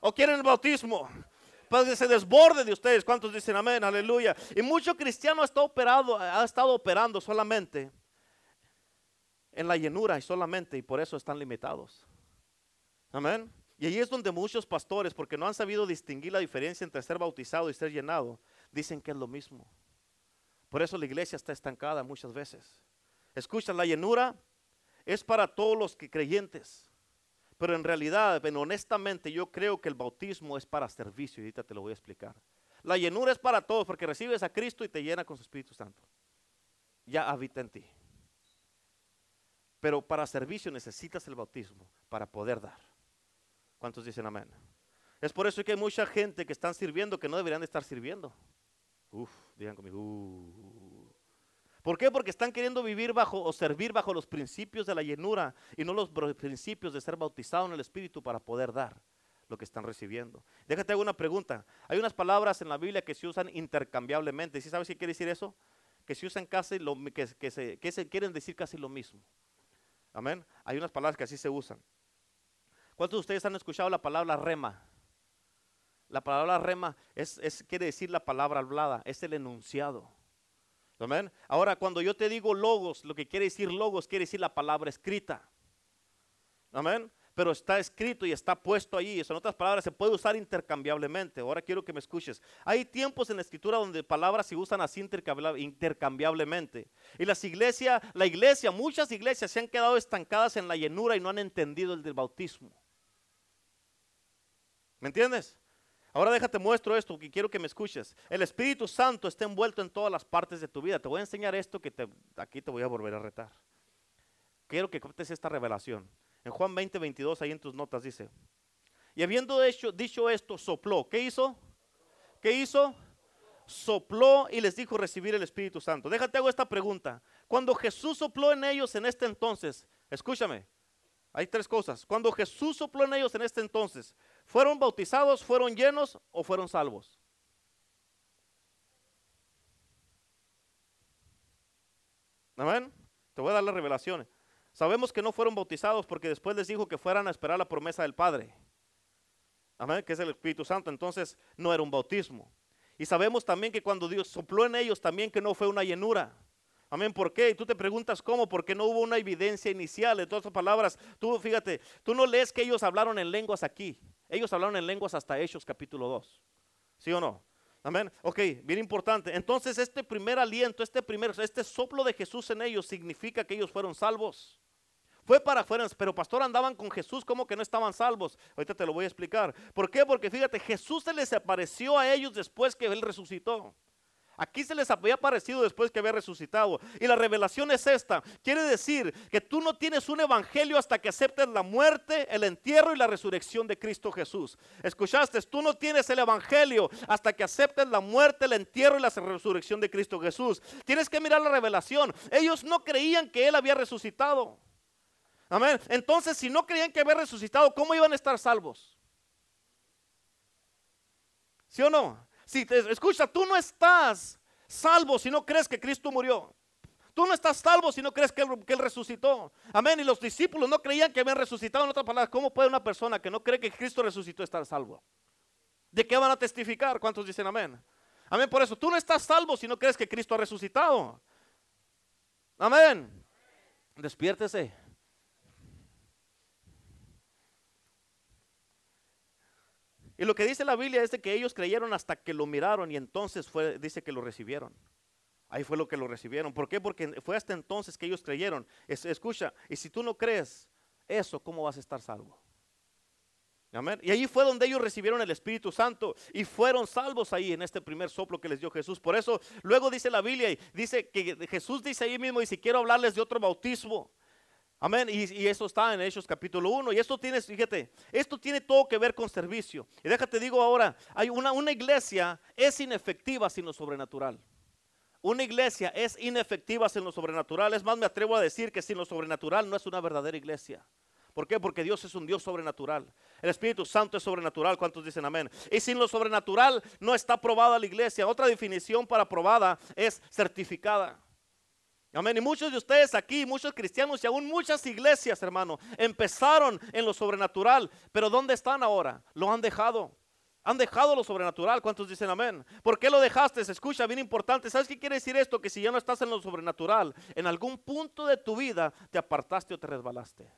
¿O quieren el bautismo? Para que se desborde de ustedes. ¿Cuántos dicen amén? Aleluya. Y mucho cristiano estado, operado, ha estado operando solamente en la llenura y solamente, y por eso están limitados. Amén. Y ahí es donde muchos pastores, porque no han sabido distinguir la diferencia entre ser bautizado y ser llenado, dicen que es lo mismo. Por eso la iglesia está estancada muchas veces. Escucha, la llenura es para todos los que creyentes. Pero en realidad, honestamente, yo creo que el bautismo es para servicio. Y ahorita te lo voy a explicar. La llenura es para todos porque recibes a Cristo y te llena con su Espíritu Santo. Ya habita en ti. Pero para servicio necesitas el bautismo para poder dar. ¿Cuántos dicen amén? Es por eso que hay mucha gente que están sirviendo que no deberían de estar sirviendo. Uf, digan conmigo. Uh. ¿Por qué? Porque están queriendo vivir bajo o servir bajo los principios de la llenura y no los principios de ser bautizado en el Espíritu para poder dar lo que están recibiendo. Déjate hago una pregunta. Hay unas palabras en la Biblia que se usan intercambiablemente. ¿Sí sabes qué quiere decir eso? Que se usan casi lo que, que se quieren decir casi lo mismo. Amén. Hay unas palabras que así se usan. ¿Cuántos de ustedes han escuchado la palabra rema? La palabra rema es, quiere decir la palabra hablada, es el enunciado. Amén. Ahora, cuando yo te digo logos, lo que quiere decir logos quiere decir la palabra escrita. Amén. Pero está escrito y está puesto ahí. Eso, en otras palabras, se puede usar intercambiablemente. Ahora quiero que me escuches. Hay tiempos en la escritura donde palabras se usan así intercambiablemente. Y las iglesias, la iglesia, muchas iglesias se han quedado estancadas en la llenura y no han entendido el del bautismo. ¿Me entiendes? Ahora déjate muestro esto que quiero que me escuches. El Espíritu Santo está envuelto en todas las partes de tu vida. Te voy a enseñar esto que aquí te voy a volver a retar. Quiero que captes esta revelación. En Juan 20, 22, ahí en tus notas dice. Y habiendo dicho esto, sopló. ¿Qué hizo? ¿Qué hizo? Sopló y les dijo recibir el Espíritu Santo. Déjate hago esta pregunta. Cuando Jesús sopló en ellos en este entonces, escúchame, hay tres cosas. Cuando Jesús sopló en ellos en este entonces, ¿fueron bautizados, fueron llenos o fueron salvos? Amén. Te voy a dar las revelaciones. Sabemos que no fueron bautizados porque después les dijo que fueran a esperar la promesa del Padre. Amén, que es el Espíritu Santo. Entonces no era un bautismo. Y sabemos también que cuando Dios sopló en ellos también que no fue una llenura. Amén, ¿por qué? Y tú te preguntas cómo, porque no hubo una evidencia inicial. En todas palabras, tú fíjate, tú no lees que ellos hablaron en lenguas aquí. Ellos hablaron en lenguas hasta Hechos capítulo 2. ¿Sí o no? Amén. Ok, bien importante. Entonces este primer aliento, este primer, este soplo de Jesús en ellos significa que ellos fueron salvos. Fue para afuera, pero pastor andaban con Jesús como que no estaban salvos. Ahorita te lo voy a explicar. ¿Por qué? Porque fíjate, Jesús se les apareció a ellos después que Él resucitó. Aquí se les había aparecido después que había resucitado. Y la revelación es esta. Quiere decir que tú no tienes un evangelio hasta que aceptes la muerte, el entierro y la resurrección de Cristo Jesús. Escuchaste, tú no tienes el evangelio hasta que aceptes la muerte, el entierro y la resurrección de Cristo Jesús. Tienes que mirar la revelación. Ellos no creían que Él había resucitado. Amén. Entonces, si no creían que había resucitado, ¿cómo iban a estar salvos? ¿Sí o no? Si escucha, tú no estás salvo si no crees que Cristo murió. Tú no estás salvo si no crees que él, resucitó. Amén. Y los discípulos no creían que habían resucitado. En otras palabras, ¿cómo puede una persona que no cree que Cristo resucitó estar salvo? ¿De qué van a testificar? ¿Cuántos dicen amén? Amén. Por eso, tú no estás salvo si no crees que Cristo ha resucitado. Amén. Despiértese. Y lo que dice la Biblia es que ellos creyeron hasta que lo miraron y entonces fue, dice que lo recibieron. Ahí fue lo que lo recibieron. ¿Por qué? Porque fue hasta entonces que ellos creyeron. escucha, y si tú no crees eso, ¿cómo vas a estar salvo? Amén. Y ahí fue donde ellos recibieron el Espíritu Santo y fueron salvos ahí en este primer soplo que les dio Jesús. Por eso luego dice la Biblia, y dice que Jesús dice ahí mismo, y si quiero hablarles de otro bautismo, Amén. Y, eso está en Hechos capítulo 1. Y esto tiene, fíjate, esto tiene todo que ver con servicio. Y déjate digo ahora, hay una, una iglesia es inefectiva sin lo sobrenatural. Una iglesia es inefectiva sin lo sobrenatural. Es más, me atrevo a decir que sin lo sobrenatural no es una verdadera iglesia. ¿Por qué? Porque Dios es un Dios sobrenatural. El Espíritu Santo es sobrenatural. ¿Cuántos dicen amén? Y sin lo sobrenatural no está aprobada la iglesia. Otra definición para aprobada es certificada. Amén. Y muchos de ustedes aquí, muchos cristianos y aún muchas iglesias, hermano, empezaron en lo sobrenatural. Pero ¿dónde están ahora? Lo han dejado. Han dejado lo sobrenatural. ¿Cuántos dicen amén? ¿Por qué lo dejaste? Se escucha bien importante. ¿Sabes qué quiere decir esto? Que si ya no estás en lo sobrenatural, en algún punto de tu vida te apartaste o te resbalaste.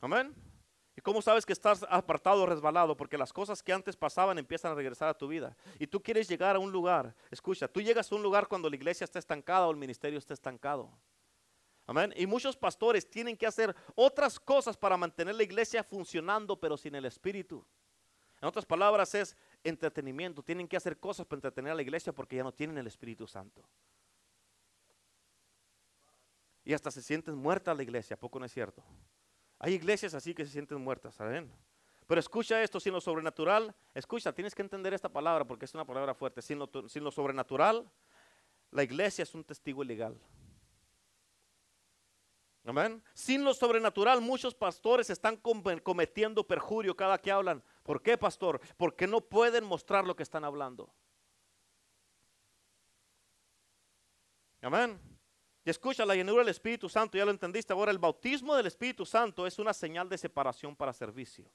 Amén. ¿Y cómo sabes que estás apartado o resbalado? Porque las cosas que antes pasaban empiezan a regresar a tu vida. Y tú quieres llegar a un lugar. Escucha, tú llegas a un lugar cuando la iglesia está estancada o el ministerio está estancado. Amén. Y muchos pastores tienen que hacer otras cosas para mantener la iglesia funcionando, pero sin el espíritu. En otras palabras, es entretenimiento. Tienen que hacer cosas para entretener a la iglesia porque ya no tienen el Espíritu Santo. Y hasta se sienten muertas la iglesia, poco no es cierto? Hay iglesias así que se sienten muertas, ¿saben? Pero escucha esto, sin lo sobrenatural, escucha, tienes que entender esta palabra porque es una palabra fuerte. Sin lo, sin lo sobrenatural, la iglesia es un testigo ilegal. Amén. Sin lo sobrenatural, muchos pastores están cometiendo perjurio cada que hablan. ¿Por qué, pastor? Porque no pueden mostrar lo que están hablando. Amén. Y escucha, la llenura del Espíritu Santo, ya lo entendiste. Ahora, el bautismo del Espíritu Santo es una señal de separación para servicio.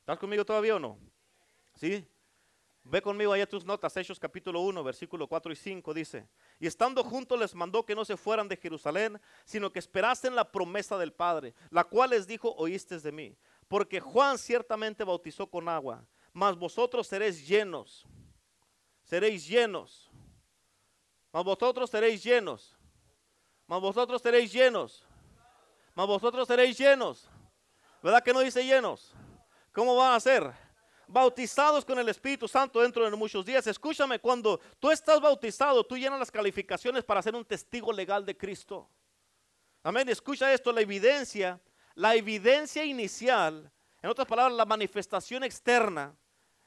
¿Estás conmigo todavía o no? ¿Sí? Ve conmigo allá tus notas, Hechos capítulo 1, versículo 4 y 5 dice, y estando juntos les mandó que no se fueran de Jerusalén, sino que esperasen la promesa del Padre, la cual les dijo, oíste de mí, porque Juan ciertamente bautizó con agua, mas vosotros seréis llenos, seréis llenos mas vosotros seréis llenos. Mas vosotros seréis llenos. Mas vosotros seréis llenos. ¿Verdad que no dice llenos? ¿Cómo van a ser? Bautizados con el Espíritu Santo dentro de muchos días. Escúchame, cuando tú estás bautizado, tú llenas las calificaciones para ser un testigo legal de Cristo. Amén. Escucha esto, la evidencia, la evidencia inicial, en otras palabras, la manifestación externa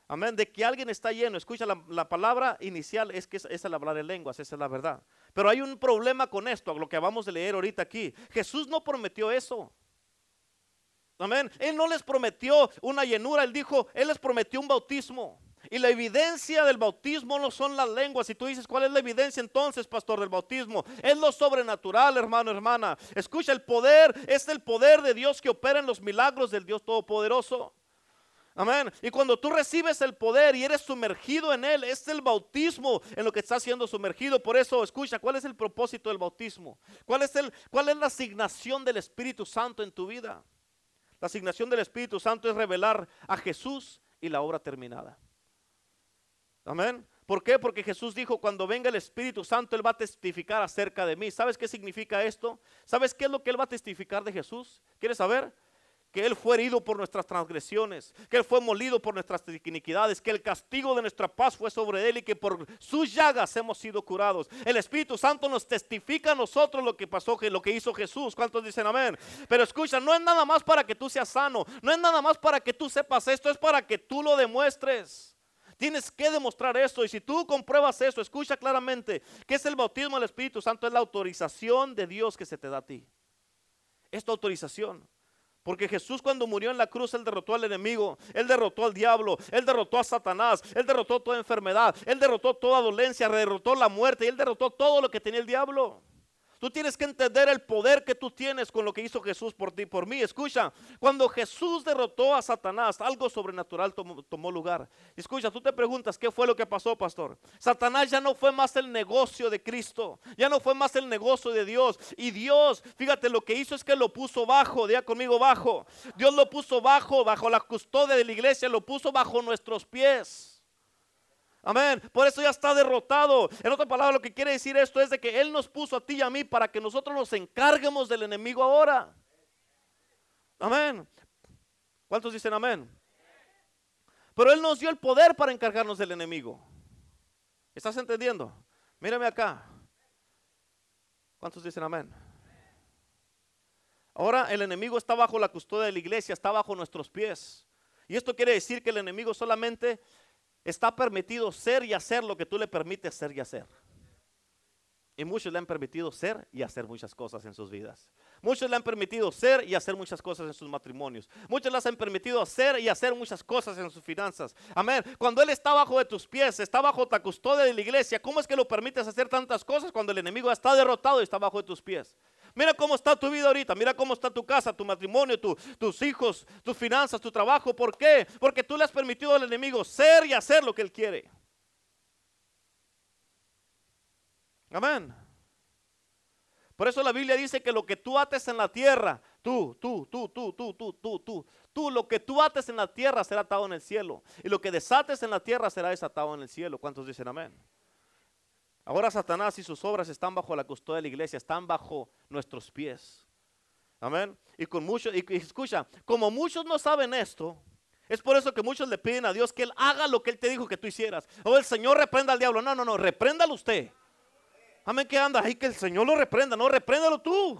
Amén, de que alguien está lleno. Escucha, la, palabra inicial es que es, el hablar en lenguas, esa es la verdad. Pero hay un problema con esto, lo que vamos a leer ahorita aquí. Jesús no prometió eso. Amén. Él no les prometió una llenura, él dijo, él les prometió un bautismo. Y la evidencia del bautismo no son las lenguas. Si tú dices, ¿cuál es la evidencia entonces, pastor, del bautismo? Es lo sobrenatural, hermano, hermana. Escucha, el poder es el poder de Dios que opera en los milagros del Dios Todopoderoso. Amén. Y cuando tú recibes el poder y eres sumergido en él, es el bautismo en lo que está siendo sumergido. Por eso, escucha, ¿cuál es el propósito del bautismo? ¿Cuál es, el, cuál es la asignación del Espíritu Santo en tu vida? La asignación del Espíritu Santo es revelar a Jesús y la obra terminada. Amén. ¿Por qué? Porque Jesús dijo, cuando venga el Espíritu Santo, Él va a testificar acerca de mí. ¿Sabes qué significa esto? ¿Sabes qué es lo que Él va a testificar de Jesús? ¿Quieres saber? Que Él fue herido por nuestras transgresiones, que Él fue molido por nuestras iniquidades, que el castigo de nuestra paz fue sobre Él y que por sus llagas hemos sido curados. El Espíritu Santo nos testifica a nosotros lo que pasó, lo que hizo Jesús. ¿Cuántos dicen amén? Pero escucha, no es nada más para que tú seas sano, no es nada más para que tú sepas esto, es para que tú lo demuestres. Tienes que demostrar esto y si tú compruebas eso, escucha claramente que es el bautismo del Espíritu Santo, es la autorización de Dios que se te da a ti. Esta autorización. Porque Jesús cuando murió en la cruz, Él derrotó al enemigo, Él derrotó al diablo, Él derrotó a Satanás, Él derrotó toda enfermedad, Él derrotó toda dolencia, derrotó la muerte, y Él derrotó todo lo que tenía el diablo. Tú tienes que entender el poder que tú tienes con lo que hizo Jesús por ti, por mí. Escucha, cuando Jesús derrotó a Satanás, algo sobrenatural tomó, lugar. Escucha, tú te preguntas, ¿qué fue lo que pasó, pastor? Satanás ya no fue más el negocio de Cristo, ya no fue más el negocio de Dios. Y Dios, fíjate, lo que hizo es que lo puso bajo, diga conmigo bajo. Dios lo puso bajo, bajo la custodia de la iglesia, lo puso bajo nuestros pies. Amén. Por eso ya está derrotado. En otra palabra, lo que quiere decir esto es de que Él nos puso a ti y a mí para que nosotros nos encarguemos del enemigo ahora. Amén. ¿Cuántos dicen amén? Pero Él nos dio el poder para encargarnos del enemigo. ¿Estás entendiendo? Mírame acá. ¿Cuántos dicen amén? Ahora el enemigo está bajo la custodia de la iglesia, está bajo nuestros pies. Y esto quiere decir que el enemigo solamente está permitido ser y hacer lo que tú le permites ser y hacer. Y muchos le han permitido ser y hacer muchas cosas en sus vidas. Muchos le han permitido ser y hacer muchas cosas en sus matrimonios. Muchos les han permitido hacer y hacer muchas cosas en sus finanzas. Amén. Cuando Él está bajo de tus pies, está bajo la custodia de la iglesia, ¿cómo es que lo permites hacer tantas cosas cuando el enemigo está derrotado y está bajo de tus pies? Mira cómo está tu vida ahorita, mira cómo está tu casa, tu matrimonio, tus hijos, tus finanzas, tu trabajo. ¿Por qué? Porque tú le has permitido al enemigo ser y hacer lo que Él quiere. Amén. Por eso la Biblia dice que lo que tú ates en la tierra, tú, tú, tú, tú, tú, tú, tú, tú, tú, lo que tú ates en la tierra será atado en el cielo. Y lo que desates en la tierra será desatado en el cielo. ¿Cuántos dicen amén? Ahora Satanás y sus obras están bajo la custodia de la iglesia, están bajo nuestros pies. Amén. Y con muchos, y, escucha, como muchos no saben esto, es por eso que muchos le piden a Dios que Él haga lo que Él te dijo que tú hicieras. O el Señor reprenda al diablo. No, no, no, repréndalo usted. Amén, que anda ahí que el Señor lo reprenda, no, repréndalo tú.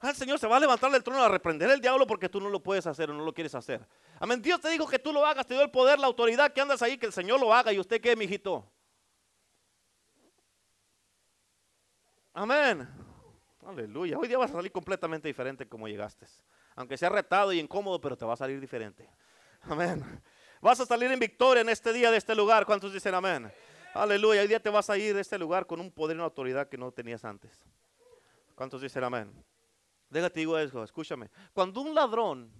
Ah, el Señor se va a levantar del trono a reprender el diablo porque tú no lo puedes hacer o no lo quieres hacer. Amén, Dios te dijo que tú lo hagas, te dio el poder, la autoridad, que andas ahí, que el Señor lo haga. ¿Y usted qué, mijito? Amén. Aleluya. Hoy día vas a salir completamente diferente como llegaste. Aunque sea retado y incómodo, pero te va a salir diferente. Amén. Vas a salir en victoria en este día de este lugar. ¿Cuántos dicen amén? Aleluya. Hoy día te vas a ir de este lugar con un poder y una autoridad que no tenías antes. ¿Cuántos dicen amén? Déjate digo eso, escúchame. Cuando un ladrón,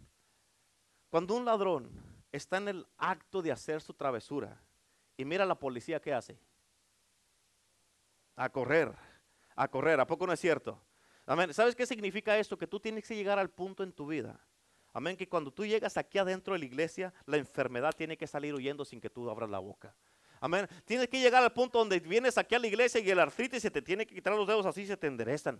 cuando un ladrón está en el acto de hacer su travesura y mira a la policía, ¿qué hace? A correr, a correr. ¿A poco no es cierto? Amén. ¿Sabes qué significa esto? Que tú tienes que llegar al punto en tu vida. Amén. Que cuando tú llegas aquí adentro de la iglesia, la enfermedad tiene que salir huyendo sin que tú abras la boca. Amén. Tienes que llegar al punto donde vienes aquí a la iglesia y el artritis se te tiene que quitar los dedos así se te enderezan.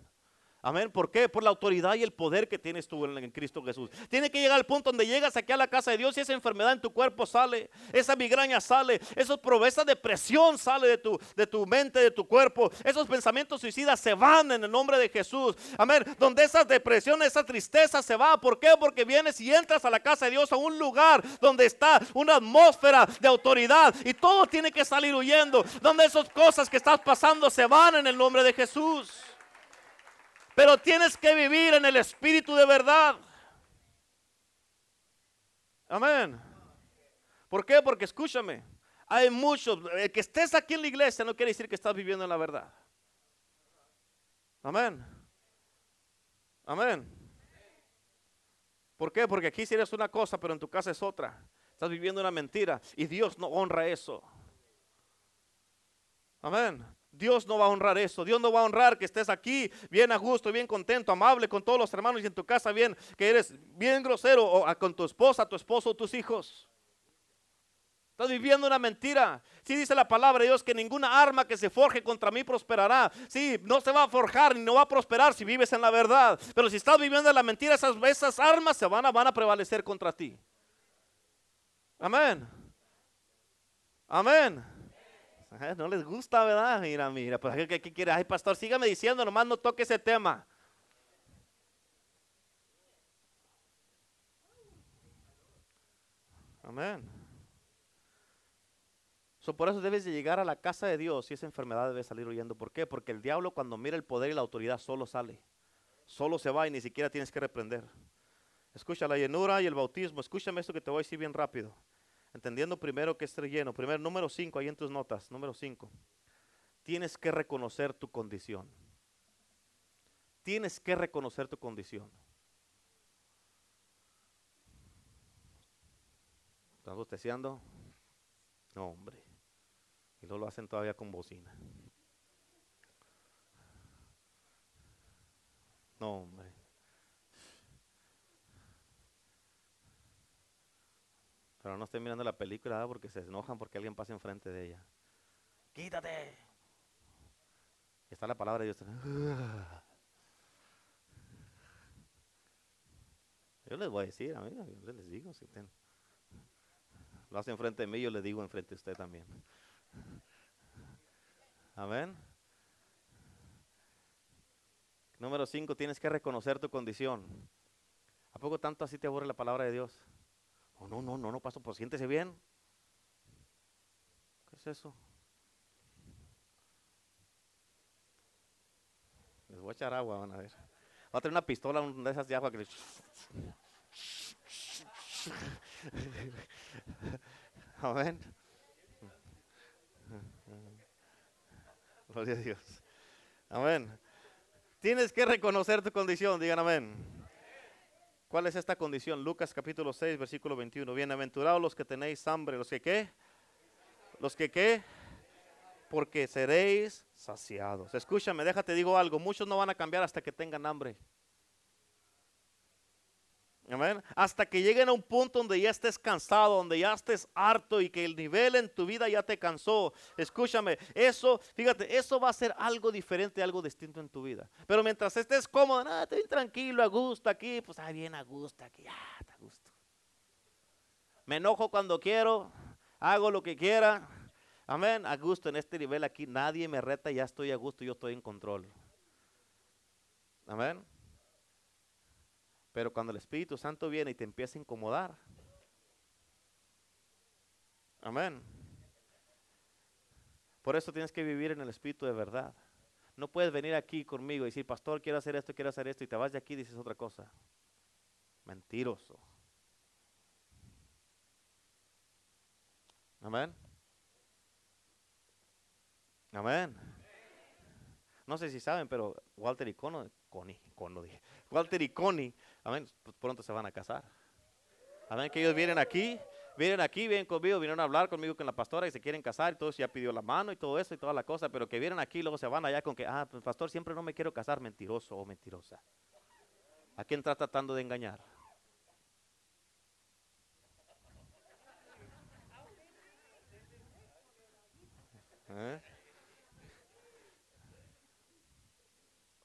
Amén. ¿Por qué? Por la autoridad y el poder que tienes tú en, Cristo Jesús. Tiene que llegar al punto donde llegas aquí a la casa de Dios y esa enfermedad en tu cuerpo sale, esa migraña sale, esos, esa depresión sale de tu, de tu mente, de tu cuerpo. Esos pensamientos suicidas se van en el nombre de Jesús. Amén. Donde esas depresiones, esa tristeza se va. ¿Por qué? Porque vienes y entras a la casa de Dios, a un lugar donde está una atmósfera de autoridad y todo tiene que salir huyendo. Donde esas cosas que estás pasando se van en el nombre de Jesús. Pero tienes que vivir en el espíritu de verdad. Amén. ¿Por qué? Porque escúchame, hay muchos, el que estés aquí en la iglesia no quiere decir que estás viviendo en la verdad. Amén. Amén. ¿Por qué? Porque aquí si eres una cosa, pero en tu casa es otra. Estás viviendo una mentira y Dios no honra eso. Amén. Dios no va a honrar eso. Dios no va a honrar que estés aquí bien a gusto, bien contento, amable con todos los hermanos y en tu casa bien, que eres bien grosero o con tu esposa, tu esposo tus hijos. Estás viviendo una mentira. Si dice la palabra de Dios que ninguna arma que se forje contra mí prosperará. Sí, no se va a forjar ni no va a prosperar si vives en la verdad. Pero si estás viviendo en la mentira, esas, armas se van a prevalecer contra ti. Amén. Amén. No les gusta, ¿verdad? Mira, mira, pues ¿qué, qué quiere? Ay, pastor, sígame diciendo, nomás no toque ese tema. Amén. por eso debes de llegar a la casa de Dios y esa enfermedad debe salir huyendo. ¿Por qué? Porque el diablo cuando mira el poder y la autoridad solo sale. Solo se va y ni siquiera tienes que reprender. Escucha la llenura y el bautismo. Escúchame esto que te voy a decir bien rápido. Entendiendo primero que es relleno. Primero, número 5, ahí en tus notas. Número 5. Tienes que reconocer tu condición. Tienes que reconocer tu condición. ¿Estás bosteciando? No, hombre. Y luego lo hacen todavía con bocina. No, hombre. Pero no estén mirando la película porque se enojan porque alguien pasa enfrente de ella. Quítate. Y está la palabra de Dios. Yo les voy a decir, amiga, yo les digo, si lo hacen enfrente de mí, yo le digo enfrente de usted también. Amén. Número cinco, tienes que reconocer tu condición. ¿A poco tanto así te aburre la palabra de Dios? Oh, no, no, no, no, paso, pues siéntese bien. ¿Qué es eso? Les voy a echar agua, van a ver. Va a tener una pistola, de esas de agua que le... Amén. Gloria a Dios. Amén. Tienes que reconocer tu condición, digan amén. ¿Cuál es esta condición? Lucas capítulo 6, versículo 21. Bienaventurados los que tenéis hambre, los que qué? Los que qué? Porque seréis saciados. Escúchame, déjate digo algo, muchos no van a cambiar hasta que tengan hambre. Amén. Hasta que lleguen a un punto donde ya estés cansado, donde ya estés harto y que el nivel en tu vida ya te cansó. Escúchame, eso, fíjate, eso va a ser algo diferente, algo distinto en tu vida. Pero mientras estés cómodo, nada, estoy tranquilo, a gusto aquí, pues ah, bien a gusto aquí, ah, a gusto. Me enojo cuando quiero, hago lo que quiera. Amén, a gusto en este nivel aquí, nadie me reta, ya estoy a gusto, yo estoy en control. Amén. Pero cuando el Espíritu Santo viene y te empieza a incomodar. Amén. Por eso tienes que vivir en el Espíritu de verdad. No puedes venir aquí conmigo y decir, pastor, quiero hacer esto, quiero hacer esto, y te vas de aquí y dices otra cosa. Mentiroso. Amén. Amén. No sé si saben, pero Walter y Connie, Cono dije, Walter y Connie Amén. Pues pronto se van a casar. Amén. Que ellos vienen aquí, vienen aquí, vienen conmigo, vienen a hablar conmigo con la pastora y se quieren casar y todo eso, ya pidió la mano y todo eso y toda la cosa, pero que vienen aquí y luego se van allá con que, ah, pues pastor, siempre no me quiero casar, mentiroso o mentirosa. ¿A quién está tratando de engañar? ¿Eh?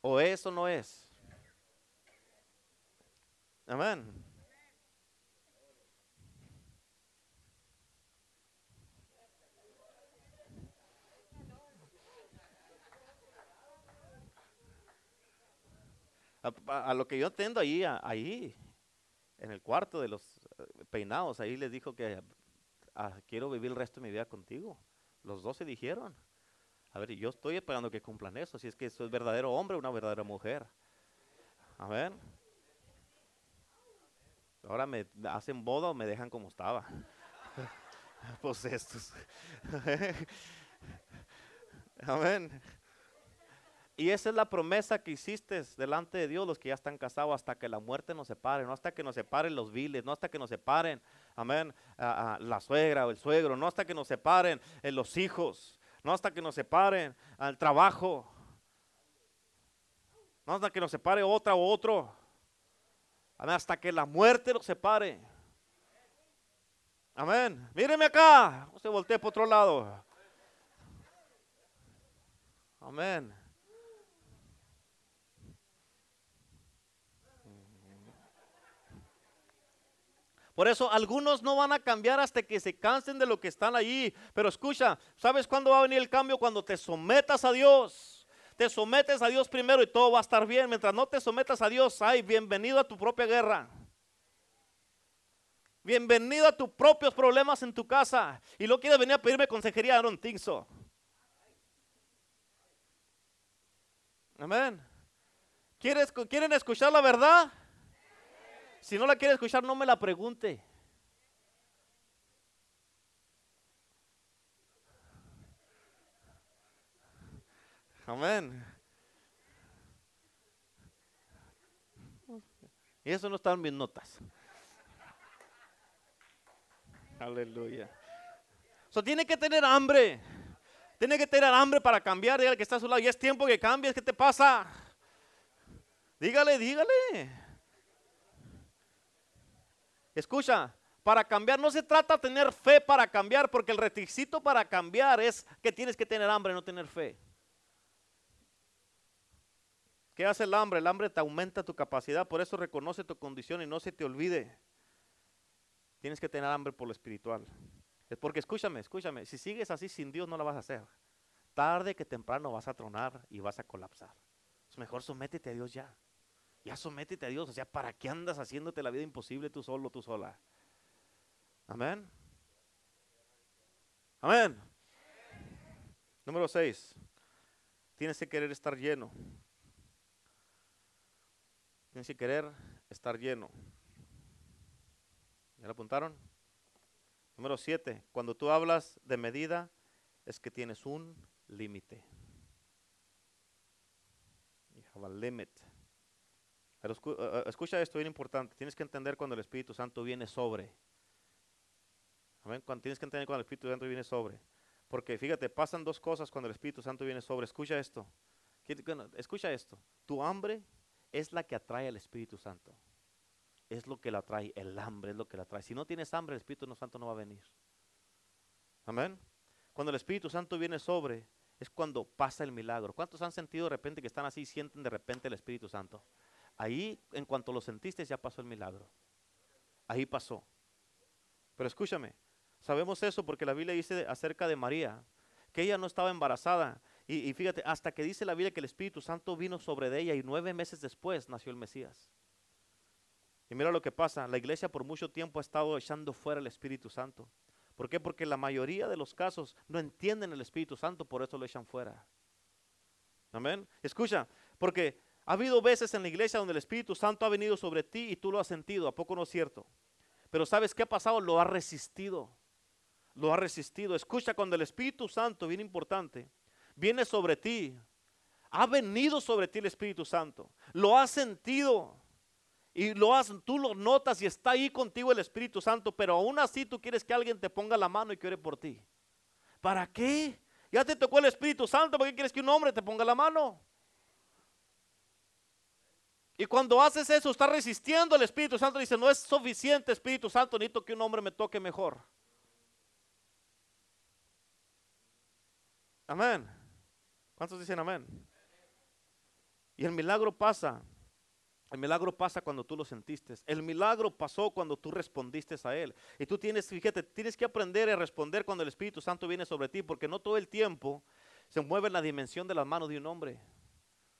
¿O no es? Amén. A, lo que yo entiendo ahí, ahí, en el cuarto de los eh, peinados, ahí les dijo que ah, quiero vivir el resto de mi vida contigo. Los dos se dijeron. A ver, yo estoy esperando que cumplan eso, si es que soy verdadero hombre o una verdadera mujer. Amén. Ahora me hacen boda o me dejan como estaba. pues estos. Amén. Y esa es la promesa que hiciste delante de Dios, los que ya están casados, hasta que la muerte nos separe, no hasta que nos separen los viles, no hasta que nos separen, amén, la suegra o el suegro, no hasta que nos separen eh, los hijos, no hasta que nos separen al trabajo, no hasta que nos separe otra o otro hasta que la muerte los separe. Amén. Míreme acá. Se voltee por otro lado. Amén. Por eso algunos no van a cambiar hasta que se cansen de lo que están allí. Pero escucha, ¿sabes cuándo va a venir el cambio? Cuando te sometas a Dios te sometes a Dios primero y todo va a estar bien. Mientras no te sometas a Dios, ay, bienvenido a tu propia guerra. Bienvenido a tus propios problemas en tu casa. Y no quieres venir a pedirme consejería, Aaron Tinso. Amén. ¿Quieres, ¿Quieren escuchar la verdad? Si no la quiere escuchar, no me la pregunte. Amén. Y eso no está en mis notas. Aleluya. So, tiene que tener hambre. Tiene que tener hambre para cambiar. Dígale que está a su lado. Y es tiempo que cambies. ¿Qué te pasa? Dígale, dígale. Escucha, para cambiar no se trata de tener fe para cambiar, porque el requisito para cambiar es que tienes que tener hambre, no tener fe. ¿Qué hace el hambre? El hambre te aumenta tu capacidad, por eso reconoce tu condición y no se te olvide. Tienes que tener hambre por lo espiritual. Es porque escúchame, escúchame, si sigues así sin Dios no la vas a hacer. Tarde que temprano vas a tronar y vas a colapsar. mejor sométete a Dios ya. Ya sométete a Dios. O sea, ¿para qué andas haciéndote la vida imposible tú solo, tú sola? Amén. Amén. Número 6. Tienes que querer estar lleno. Tienes que querer estar lleno. ¿Ya lo apuntaron? Número 7. Cuando tú hablas de medida, es que tienes un límite. You have a limit. Pero eh, eh, escucha esto bien importante. Tienes que entender cuando el Espíritu Santo viene sobre. Amén. Cuando tienes que entender cuando el Espíritu Santo viene sobre. Porque fíjate, pasan dos cosas cuando el Espíritu Santo viene sobre. Escucha esto. Escucha esto. Tu hambre es la que atrae al Espíritu Santo. Es lo que la atrae. El hambre es lo que la atrae. Si no tienes hambre, el Espíritu Santo no va a venir. Amén. Cuando el Espíritu Santo viene sobre, es cuando pasa el milagro. ¿Cuántos han sentido de repente que están así y sienten de repente el Espíritu Santo? Ahí, en cuanto lo sentiste, ya pasó el milagro. Ahí pasó. Pero escúchame, sabemos eso porque la Biblia dice acerca de María, que ella no estaba embarazada. Y, fíjate, hasta que dice la Biblia que el Espíritu Santo vino sobre de ella y nueve meses después nació el Mesías. Y mira lo que pasa, la iglesia por mucho tiempo ha estado echando fuera el Espíritu Santo. ¿Por qué? Porque la mayoría de los casos no entienden el Espíritu Santo, por eso lo echan fuera. Amén. Escucha, porque ha habido veces en la iglesia donde el Espíritu Santo ha venido sobre ti y tú lo has sentido, ¿a poco no es cierto? Pero ¿sabes qué ha pasado? Lo ha resistido. Lo ha resistido. Escucha, cuando el Espíritu Santo, bien importante, viene sobre ti, ha venido sobre ti el Espíritu Santo, lo has sentido y lo has, tú lo notas y está ahí contigo el Espíritu Santo, pero aún así tú quieres que alguien te ponga la mano y que ore por ti. ¿Para qué? Ya te tocó el Espíritu Santo, ¿por qué quieres que un hombre te ponga la mano? Y cuando haces eso, estás resistiendo al Espíritu Santo. Dice, no es suficiente Espíritu Santo, necesito que un hombre me toque mejor. Amén. ¿Cuántos dicen amén? Y el milagro pasa. El milagro pasa cuando tú lo sentiste. El milagro pasó cuando tú respondiste a Él. Y tú tienes, fíjate, tienes que aprender a responder cuando el Espíritu Santo viene sobre ti, porque no todo el tiempo se mueve en la dimensión de las manos de un hombre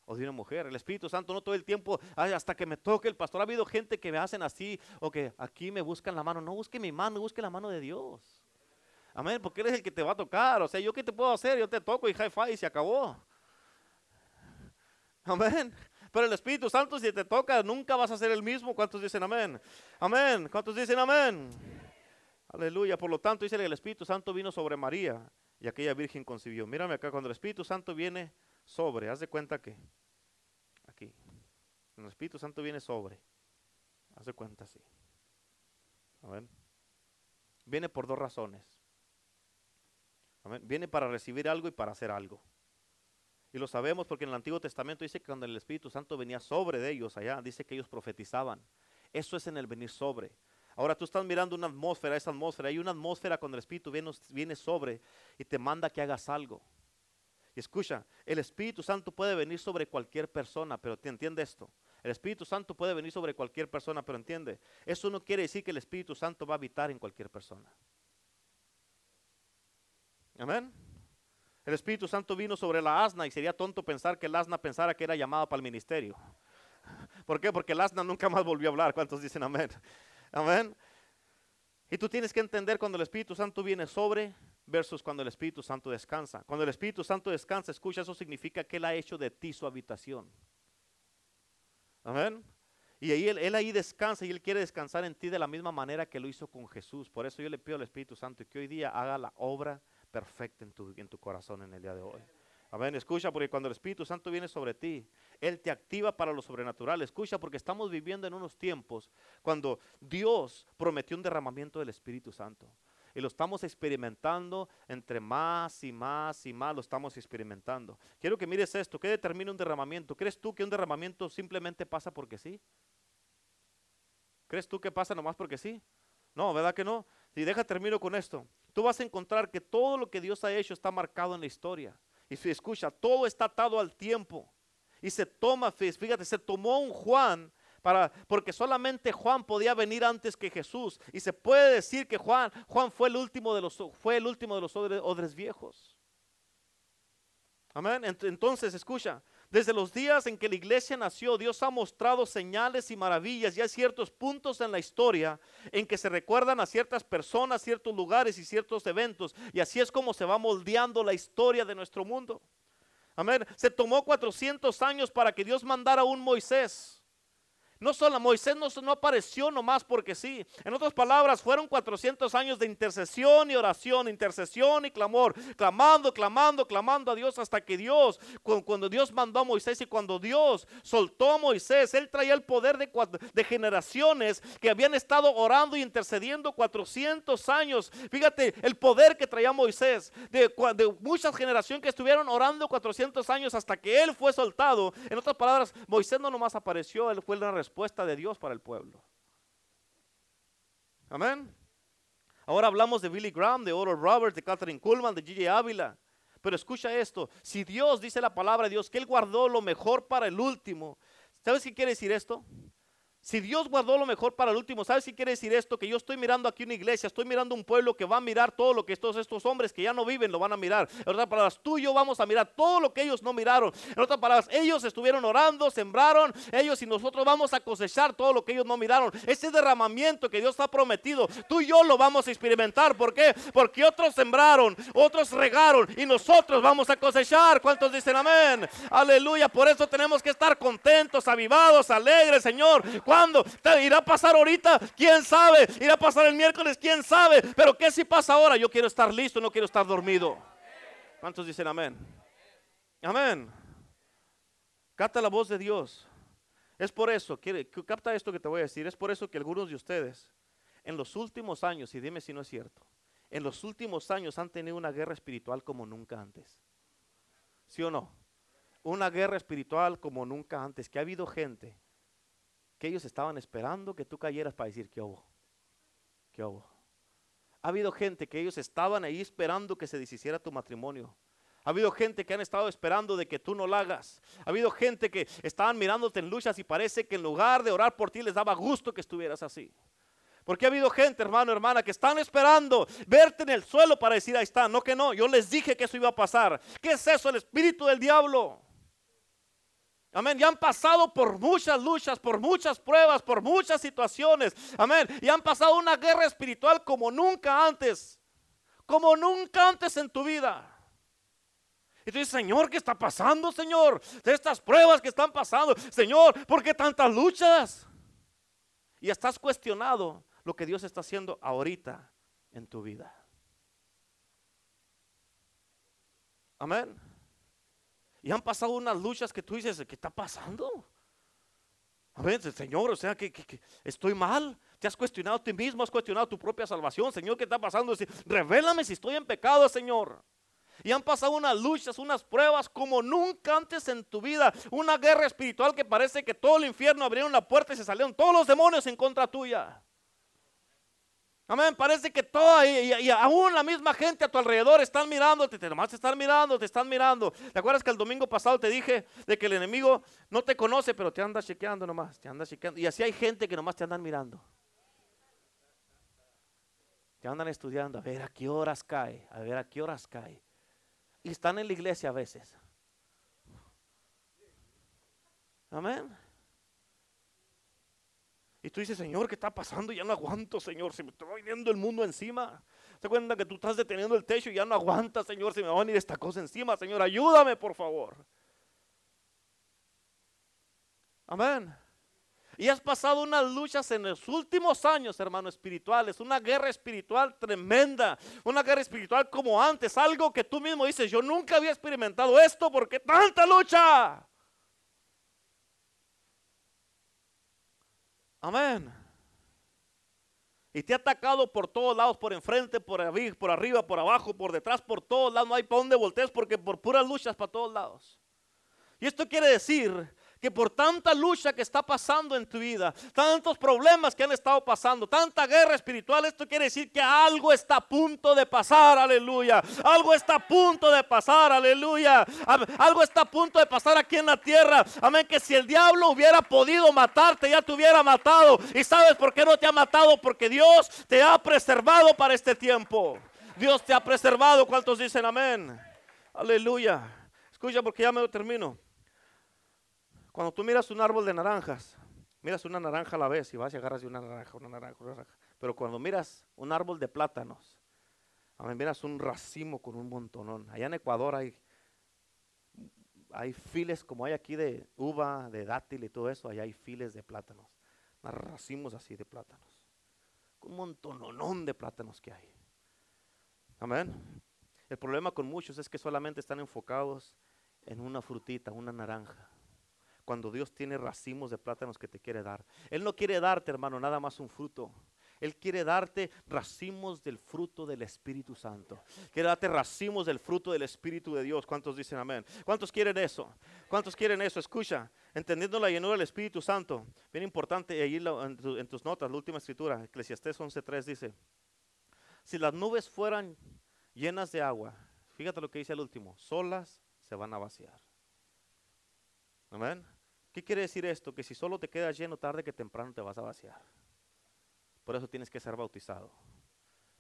o de una mujer. El Espíritu Santo no todo el tiempo, "Ay, hasta que me toque el pastor. Ha habido gente que me hacen así, o que aquí me buscan la mano. No busque mi mano, busque la mano de Dios. Amén, porque eres el que te va a tocar. O sea, ¿yo qué te puedo hacer? Yo te toco y high five y se acabó. Amén. Pero el Espíritu Santo, si te toca, nunca vas a ser el mismo. ¿Cuántos dicen amén? Amén. ¿Cuántos dicen amén? Aleluya. Por lo tanto, dice que el Espíritu Santo vino sobre María y aquella virgen concibió. Mírame acá, cuando el Espíritu Santo viene sobre, haz de cuenta que aquí, el Espíritu Santo viene sobre, haz de cuenta así. Amén. Viene por dos razones. Viene para recibir algo y para hacer algo. Y lo sabemos porque en el Antiguo Testamento dice que cuando el Espíritu Santo venía sobre ellos allá, dice que ellos profetizaban. Eso es en el venir sobre. Ahora tú estás mirando una atmósfera, esa atmósfera, hay una atmósfera cuando el Espíritu viene, viene sobre y te manda que hagas algo. Y escucha, el Espíritu Santo puede venir sobre cualquier persona, pero entiende esto. El Espíritu Santo puede venir sobre cualquier persona, pero entiende, eso no quiere decir que el Espíritu Santo va a habitar en cualquier persona. Amén. El Espíritu Santo vino sobre la asna y sería tonto pensar que el asna pensara que era llamada para el ministerio. ¿Por qué? Porque el asna nunca más volvió a hablar. ¿Cuántos dicen amén? Amén. Y tú tienes que entender cuando el Espíritu Santo viene sobre versus cuando el Espíritu Santo descansa. Cuando el Espíritu Santo descansa, escucha, eso significa que Él ha hecho de ti su habitación. Amén. Y ahí él, él ahí descansa y Él quiere descansar en ti de la misma manera que lo hizo con Jesús. Por eso yo le pido al Espíritu Santo que hoy día haga la obra perfecta en tu, en tu corazón en el día de hoy. Amén. Escucha, porque cuando el Espíritu Santo viene sobre ti, Él te activa para lo sobrenatural. Escucha, porque estamos viviendo en unos tiempos cuando Dios prometió un derramamiento del Espíritu Santo. Y lo estamos experimentando entre más y más y más lo estamos experimentando. Quiero que mires esto. ¿Qué determina un derramamiento? ¿Crees tú que un derramamiento simplemente pasa porque sí? ¿Crees tú que pasa nomás porque sí? No, ¿verdad que no? Si deja termino con esto. Tú vas a encontrar que todo lo que Dios ha hecho está marcado en la historia. Y escucha, todo está atado al tiempo. Y se toma, fíjate, se tomó un Juan para, porque solamente Juan podía venir antes que Jesús. Y se puede decir que Juan, Juan fue el último de los, fue el último de los odres, viejos. Amén. Ent- Entonces, escucha, Desde los días en que la iglesia nació, Dios ha mostrado señales y maravillas y hay ciertos puntos en la historia en que se recuerdan a ciertas personas, ciertos lugares y ciertos eventos. Y así es como se va moldeando la historia de nuestro mundo. Amén. Se tomó 400 años para que Dios mandara a un Moisés no solo Moisés no, no, apareció nomás porque sí. En otras palabras, fueron 400 años de intercesión y oración, intercesión y clamor, clamando, clamando, clamando a Dios hasta que Dios, cuando Dios mandó a Moisés y cuando Dios soltó a Moisés, él traía el poder de, de generaciones que habían estado orando y intercediendo 400 años. Fíjate el poder que traía Moisés, de, de muchas generaciones que estuvieron orando 400 años hasta que él fue soltado. En otras palabras, Moisés no nomás apareció, él fue la respuesta respuesta de Dios para el pueblo. Amén. Ahora hablamos de Billy Graham, de Oral Roberts, de Catherine Kuhlman, de Gigi Ávila. Pero escucha esto, si Dios dice la palabra de Dios que Él guardó lo mejor para el último, ¿sabes qué quiere decir esto? Si Dios guardó lo mejor para el último, ¿sabes si quiere decir esto? Que yo estoy mirando aquí una iglesia, estoy mirando un pueblo que va a mirar todo lo que estos hombres que ya no viven lo van a mirar. En otras palabras, tú y yo vamos a mirar todo lo que ellos no miraron. En otras palabras, ellos estuvieron orando, sembraron, ellos y nosotros vamos a cosechar todo lo que ellos no miraron. Ese derramamiento que Dios ha prometido, tú y yo lo vamos a experimentar. ¿Por qué? Porque otros sembraron, otros regaron y nosotros vamos a cosechar. ¿Cuántos dicen amén? Aleluya. Por eso tenemos que estar contentos, avivados, alegres, Señor ¿Cuándo? ¿Irá a pasar ahorita? ¿Quién sabe? ¿Irá a pasar el miércoles? ¿Quién sabe? Pero ¿qué si pasa ahora? Yo quiero estar listo, no quiero estar dormido. ¿Cuántos dicen amén? Amén. Capta la voz de Dios. Es por eso, capta esto que te voy a decir, es por eso que algunos de ustedes en los últimos años, y dime si no es cierto, en los últimos años han tenido una guerra espiritual como nunca antes. ¿Sí o no? Una guerra espiritual como nunca antes, que ha habido gente que ellos estaban esperando que tú cayeras para decir, ¿qué hubo? ¿Qué hubo? Ha habido gente que ellos estaban ahí esperando que se deshiciera tu matrimonio. Ha habido gente que han estado esperando de que tú no lo hagas. Ha habido gente que estaban mirándote en luchas y parece que en lugar de orar por ti les daba gusto que estuvieras así. Porque ha habido gente, hermano, hermana, que están esperando verte en el suelo para decir, ahí está. No que no, yo les dije que eso iba a pasar. ¿Qué es eso? El espíritu del diablo. Amén. Y han pasado por muchas luchas, por muchas pruebas, por muchas situaciones. Amén. Y han pasado una guerra espiritual como nunca antes. Como nunca antes en tu vida. Y tú dices, Señor, ¿qué está pasando, Señor? De estas pruebas que están pasando. Señor, ¿por qué tantas luchas? Y estás cuestionado lo que Dios está haciendo ahorita en tu vida. Amén. Y han pasado unas luchas que tú dices, ¿qué está pasando? A ver, Señor, o sea, que, estoy mal. Te has cuestionado a ti mismo, has cuestionado tu propia salvación. Señor, ¿qué está pasando? Revélame si estoy en pecado, Señor. Y han pasado unas luchas, unas pruebas como nunca antes en tu vida. Una guerra espiritual que parece que todo el infierno abrieron la puerta y se salieron todos los demonios en contra tuya. Amén. Parece que toda y, aún la misma gente a tu alrededor están mirándote, te nomás te están mirando, te están mirando. ¿Te acuerdas que el domingo pasado te dije de que el enemigo no te conoce, pero te anda chequeando nomás, te anda chequeando. Y así hay gente que nomás te andan mirando. Te andan estudiando, a ver a qué horas cae, a ver a qué horas cae. Y están en la iglesia a veces. Amén. Y tú dices, Señor, ¿qué está pasando? Ya no aguanto, Señor. Se me está viniendo el mundo encima. ¿Te cuenta que tú estás deteniendo el techo y ya no aguantas, Señor? Se me va a venir esta cosa encima, Señor. Ayúdame, por favor. Amén. Y has pasado unas luchas en los últimos años, hermanos espirituales, una guerra espiritual tremenda, una guerra espiritual como antes, algo que tú mismo dices, yo nunca había experimentado esto, porque tanta lucha? Amén. Y te ha atacado por todos lados, por enfrente, por arriba, por arriba, por abajo, por detrás, por todos lados. No hay para dónde voltees porque por puras luchas para todos lados. Y esto quiere decir que por tanta lucha que está pasando en tu vida, tantos problemas que han estado pasando, tanta guerra espiritual, esto quiere decir que algo está a punto de pasar, aleluya. Algo está a punto de pasar, aleluya. Algo está a punto de pasar aquí en la tierra. Amén, que si el diablo hubiera podido matarte, ya te hubiera matado. ¿Y sabes por qué no te ha matado? Porque Dios te ha preservado para este tiempo. Dios te ha preservado. ¿Cuántos dicen amén? Aleluya. Escucha porque ya me lo termino. Cuando tú miras un árbol de naranjas, miras una naranja a la vez y vas y agarras de una naranja, una naranja, una naranja. Pero cuando miras un árbol de plátanos, miras un racimo con un montonón. Allá en Ecuador hay, hay files como hay aquí de uva, de dátil y todo eso. Allá hay files de plátanos. Racimos así de plátanos. Un montononón de plátanos que hay. Amén. El problema con muchos es que solamente están enfocados en una frutita, una naranja. Cuando Dios tiene racimos de plátanos que te quiere dar. Él no quiere darte, hermano, nada más un fruto. Él quiere darte racimos del fruto del Espíritu Santo. Quiere darte racimos del fruto del Espíritu de Dios. ¿Cuántos dicen amén? ¿Cuántos quieren eso? ¿Cuántos quieren eso? Escucha, entendiendo la llenura del Espíritu Santo. Bien importante, ahí en, tus notas, la última escritura, Eclesiastés 11.3 dice, si las nubes fueran llenas de agua, fíjate lo que dice el último, solas se van a vaciar. Amén. ¿Qué quiere decir esto? Que si solo te quedas lleno tarde que temprano te vas a vaciar. Por eso tienes que ser bautizado.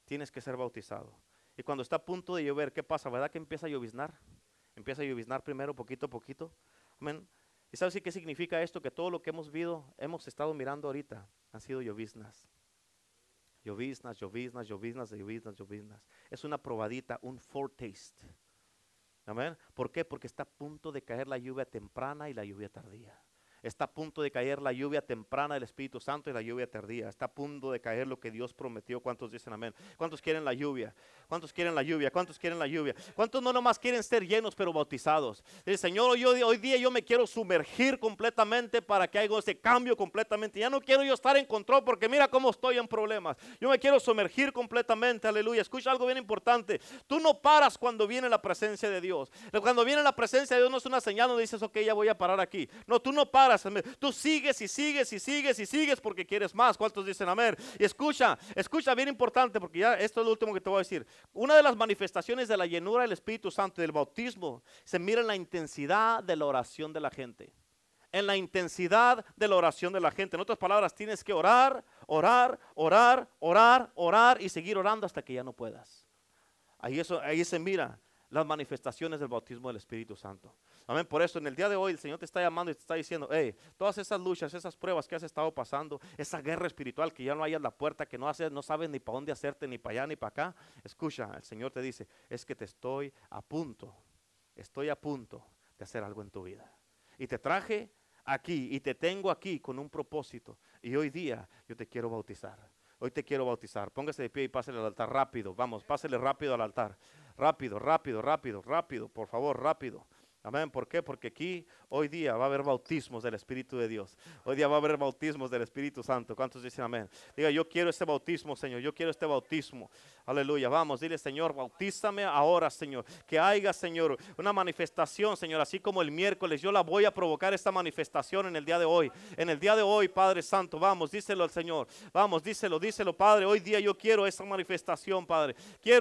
Tienes que ser bautizado. Y cuando está a punto de llover, ¿qué pasa? ¿Verdad que empieza a lloviznar? Empieza a lloviznar primero, poquito a poquito. Amén. ¿Y sabes qué significa esto? Que todo lo que hemos visto, hemos estado mirando ahorita, han sido lloviznas. Lloviznas, lloviznas, lloviznas, lloviznas, lloviznas. Es una probadita, un foretaste. Amén. ¿Por qué? Porque está a punto de caer la lluvia temprana y la lluvia tardía. Está a punto de caer la lluvia temprana del Espíritu Santo y la lluvia tardía. Está a punto de caer lo que Dios prometió. ¿Cuántos dicen amén? ¿Cuántos quieren la lluvia? ¿Cuántos quieren la lluvia? ¿Cuántos quieren la lluvia? ¿Cuántos no nomás quieren ser llenos pero bautizados? El Señor, hoy día yo me quiero sumergir completamente para que haya ese cambio completamente. Ya no quiero yo estar en control porque mira cómo estoy en problemas. Yo me quiero sumergir completamente. Aleluya. Escucha algo bien importante. Tú no paras cuando viene la presencia de Dios. Cuando viene la presencia de Dios no es una señal, no dices, ok, ya voy a parar aquí. No, tú no paras Tú sigues y sigues y sigues y sigues porque quieres más. ¿Cuántos dicen amén? Y escucha, escucha bien importante porque ya esto es lo último que te voy a decir. Una de las manifestaciones de la llenura del Espíritu Santo y del bautismo se mira en la intensidad de la oración de la gente. En la intensidad de la oración de la gente. En otras palabras, tienes que orar, orar, orar, orar, orar y seguir orando hasta que ya no puedas. Ahí, eso, ahí se mira las manifestaciones del bautismo del Espíritu Santo. Amén. Por eso en el día de hoy el Señor te está llamando y te está diciendo, hey, todas esas luchas, esas pruebas que has estado pasando, esa guerra espiritual que ya no hay en la puerta, que no, haces, no sabes ni para dónde hacerte, ni para allá, ni para acá. Escucha, el Señor te dice, es que te estoy a punto, estoy a punto de hacer algo en tu vida. Y te traje aquí y te tengo aquí con un propósito. Y hoy día yo te quiero bautizar. Hoy te quiero bautizar. Póngase de pie y pásale al altar rápido. Vamos, pásale rápido al altar. Rápido, rápido, rápido, rápido. Por favor, rápido. Amén. ¿Por qué? Porque aquí hoy día va a haber bautismos del Espíritu de Dios. Hoy día va a haber bautismos del Espíritu Santo. ¿Cuántos dicen amén? Diga, yo quiero este bautismo, Señor. Yo quiero este bautismo. Aleluya. Vamos, dile, Señor, bautízame ahora, Señor. Que haya, Señor, una manifestación, Señor. Así como el miércoles, yo la voy a provocar esta manifestación en el día de hoy. En el día de hoy, Padre Santo, vamos, díselo al Señor. Vamos, díselo, díselo, Padre. Hoy día yo quiero esa manifestación, Padre. Quiero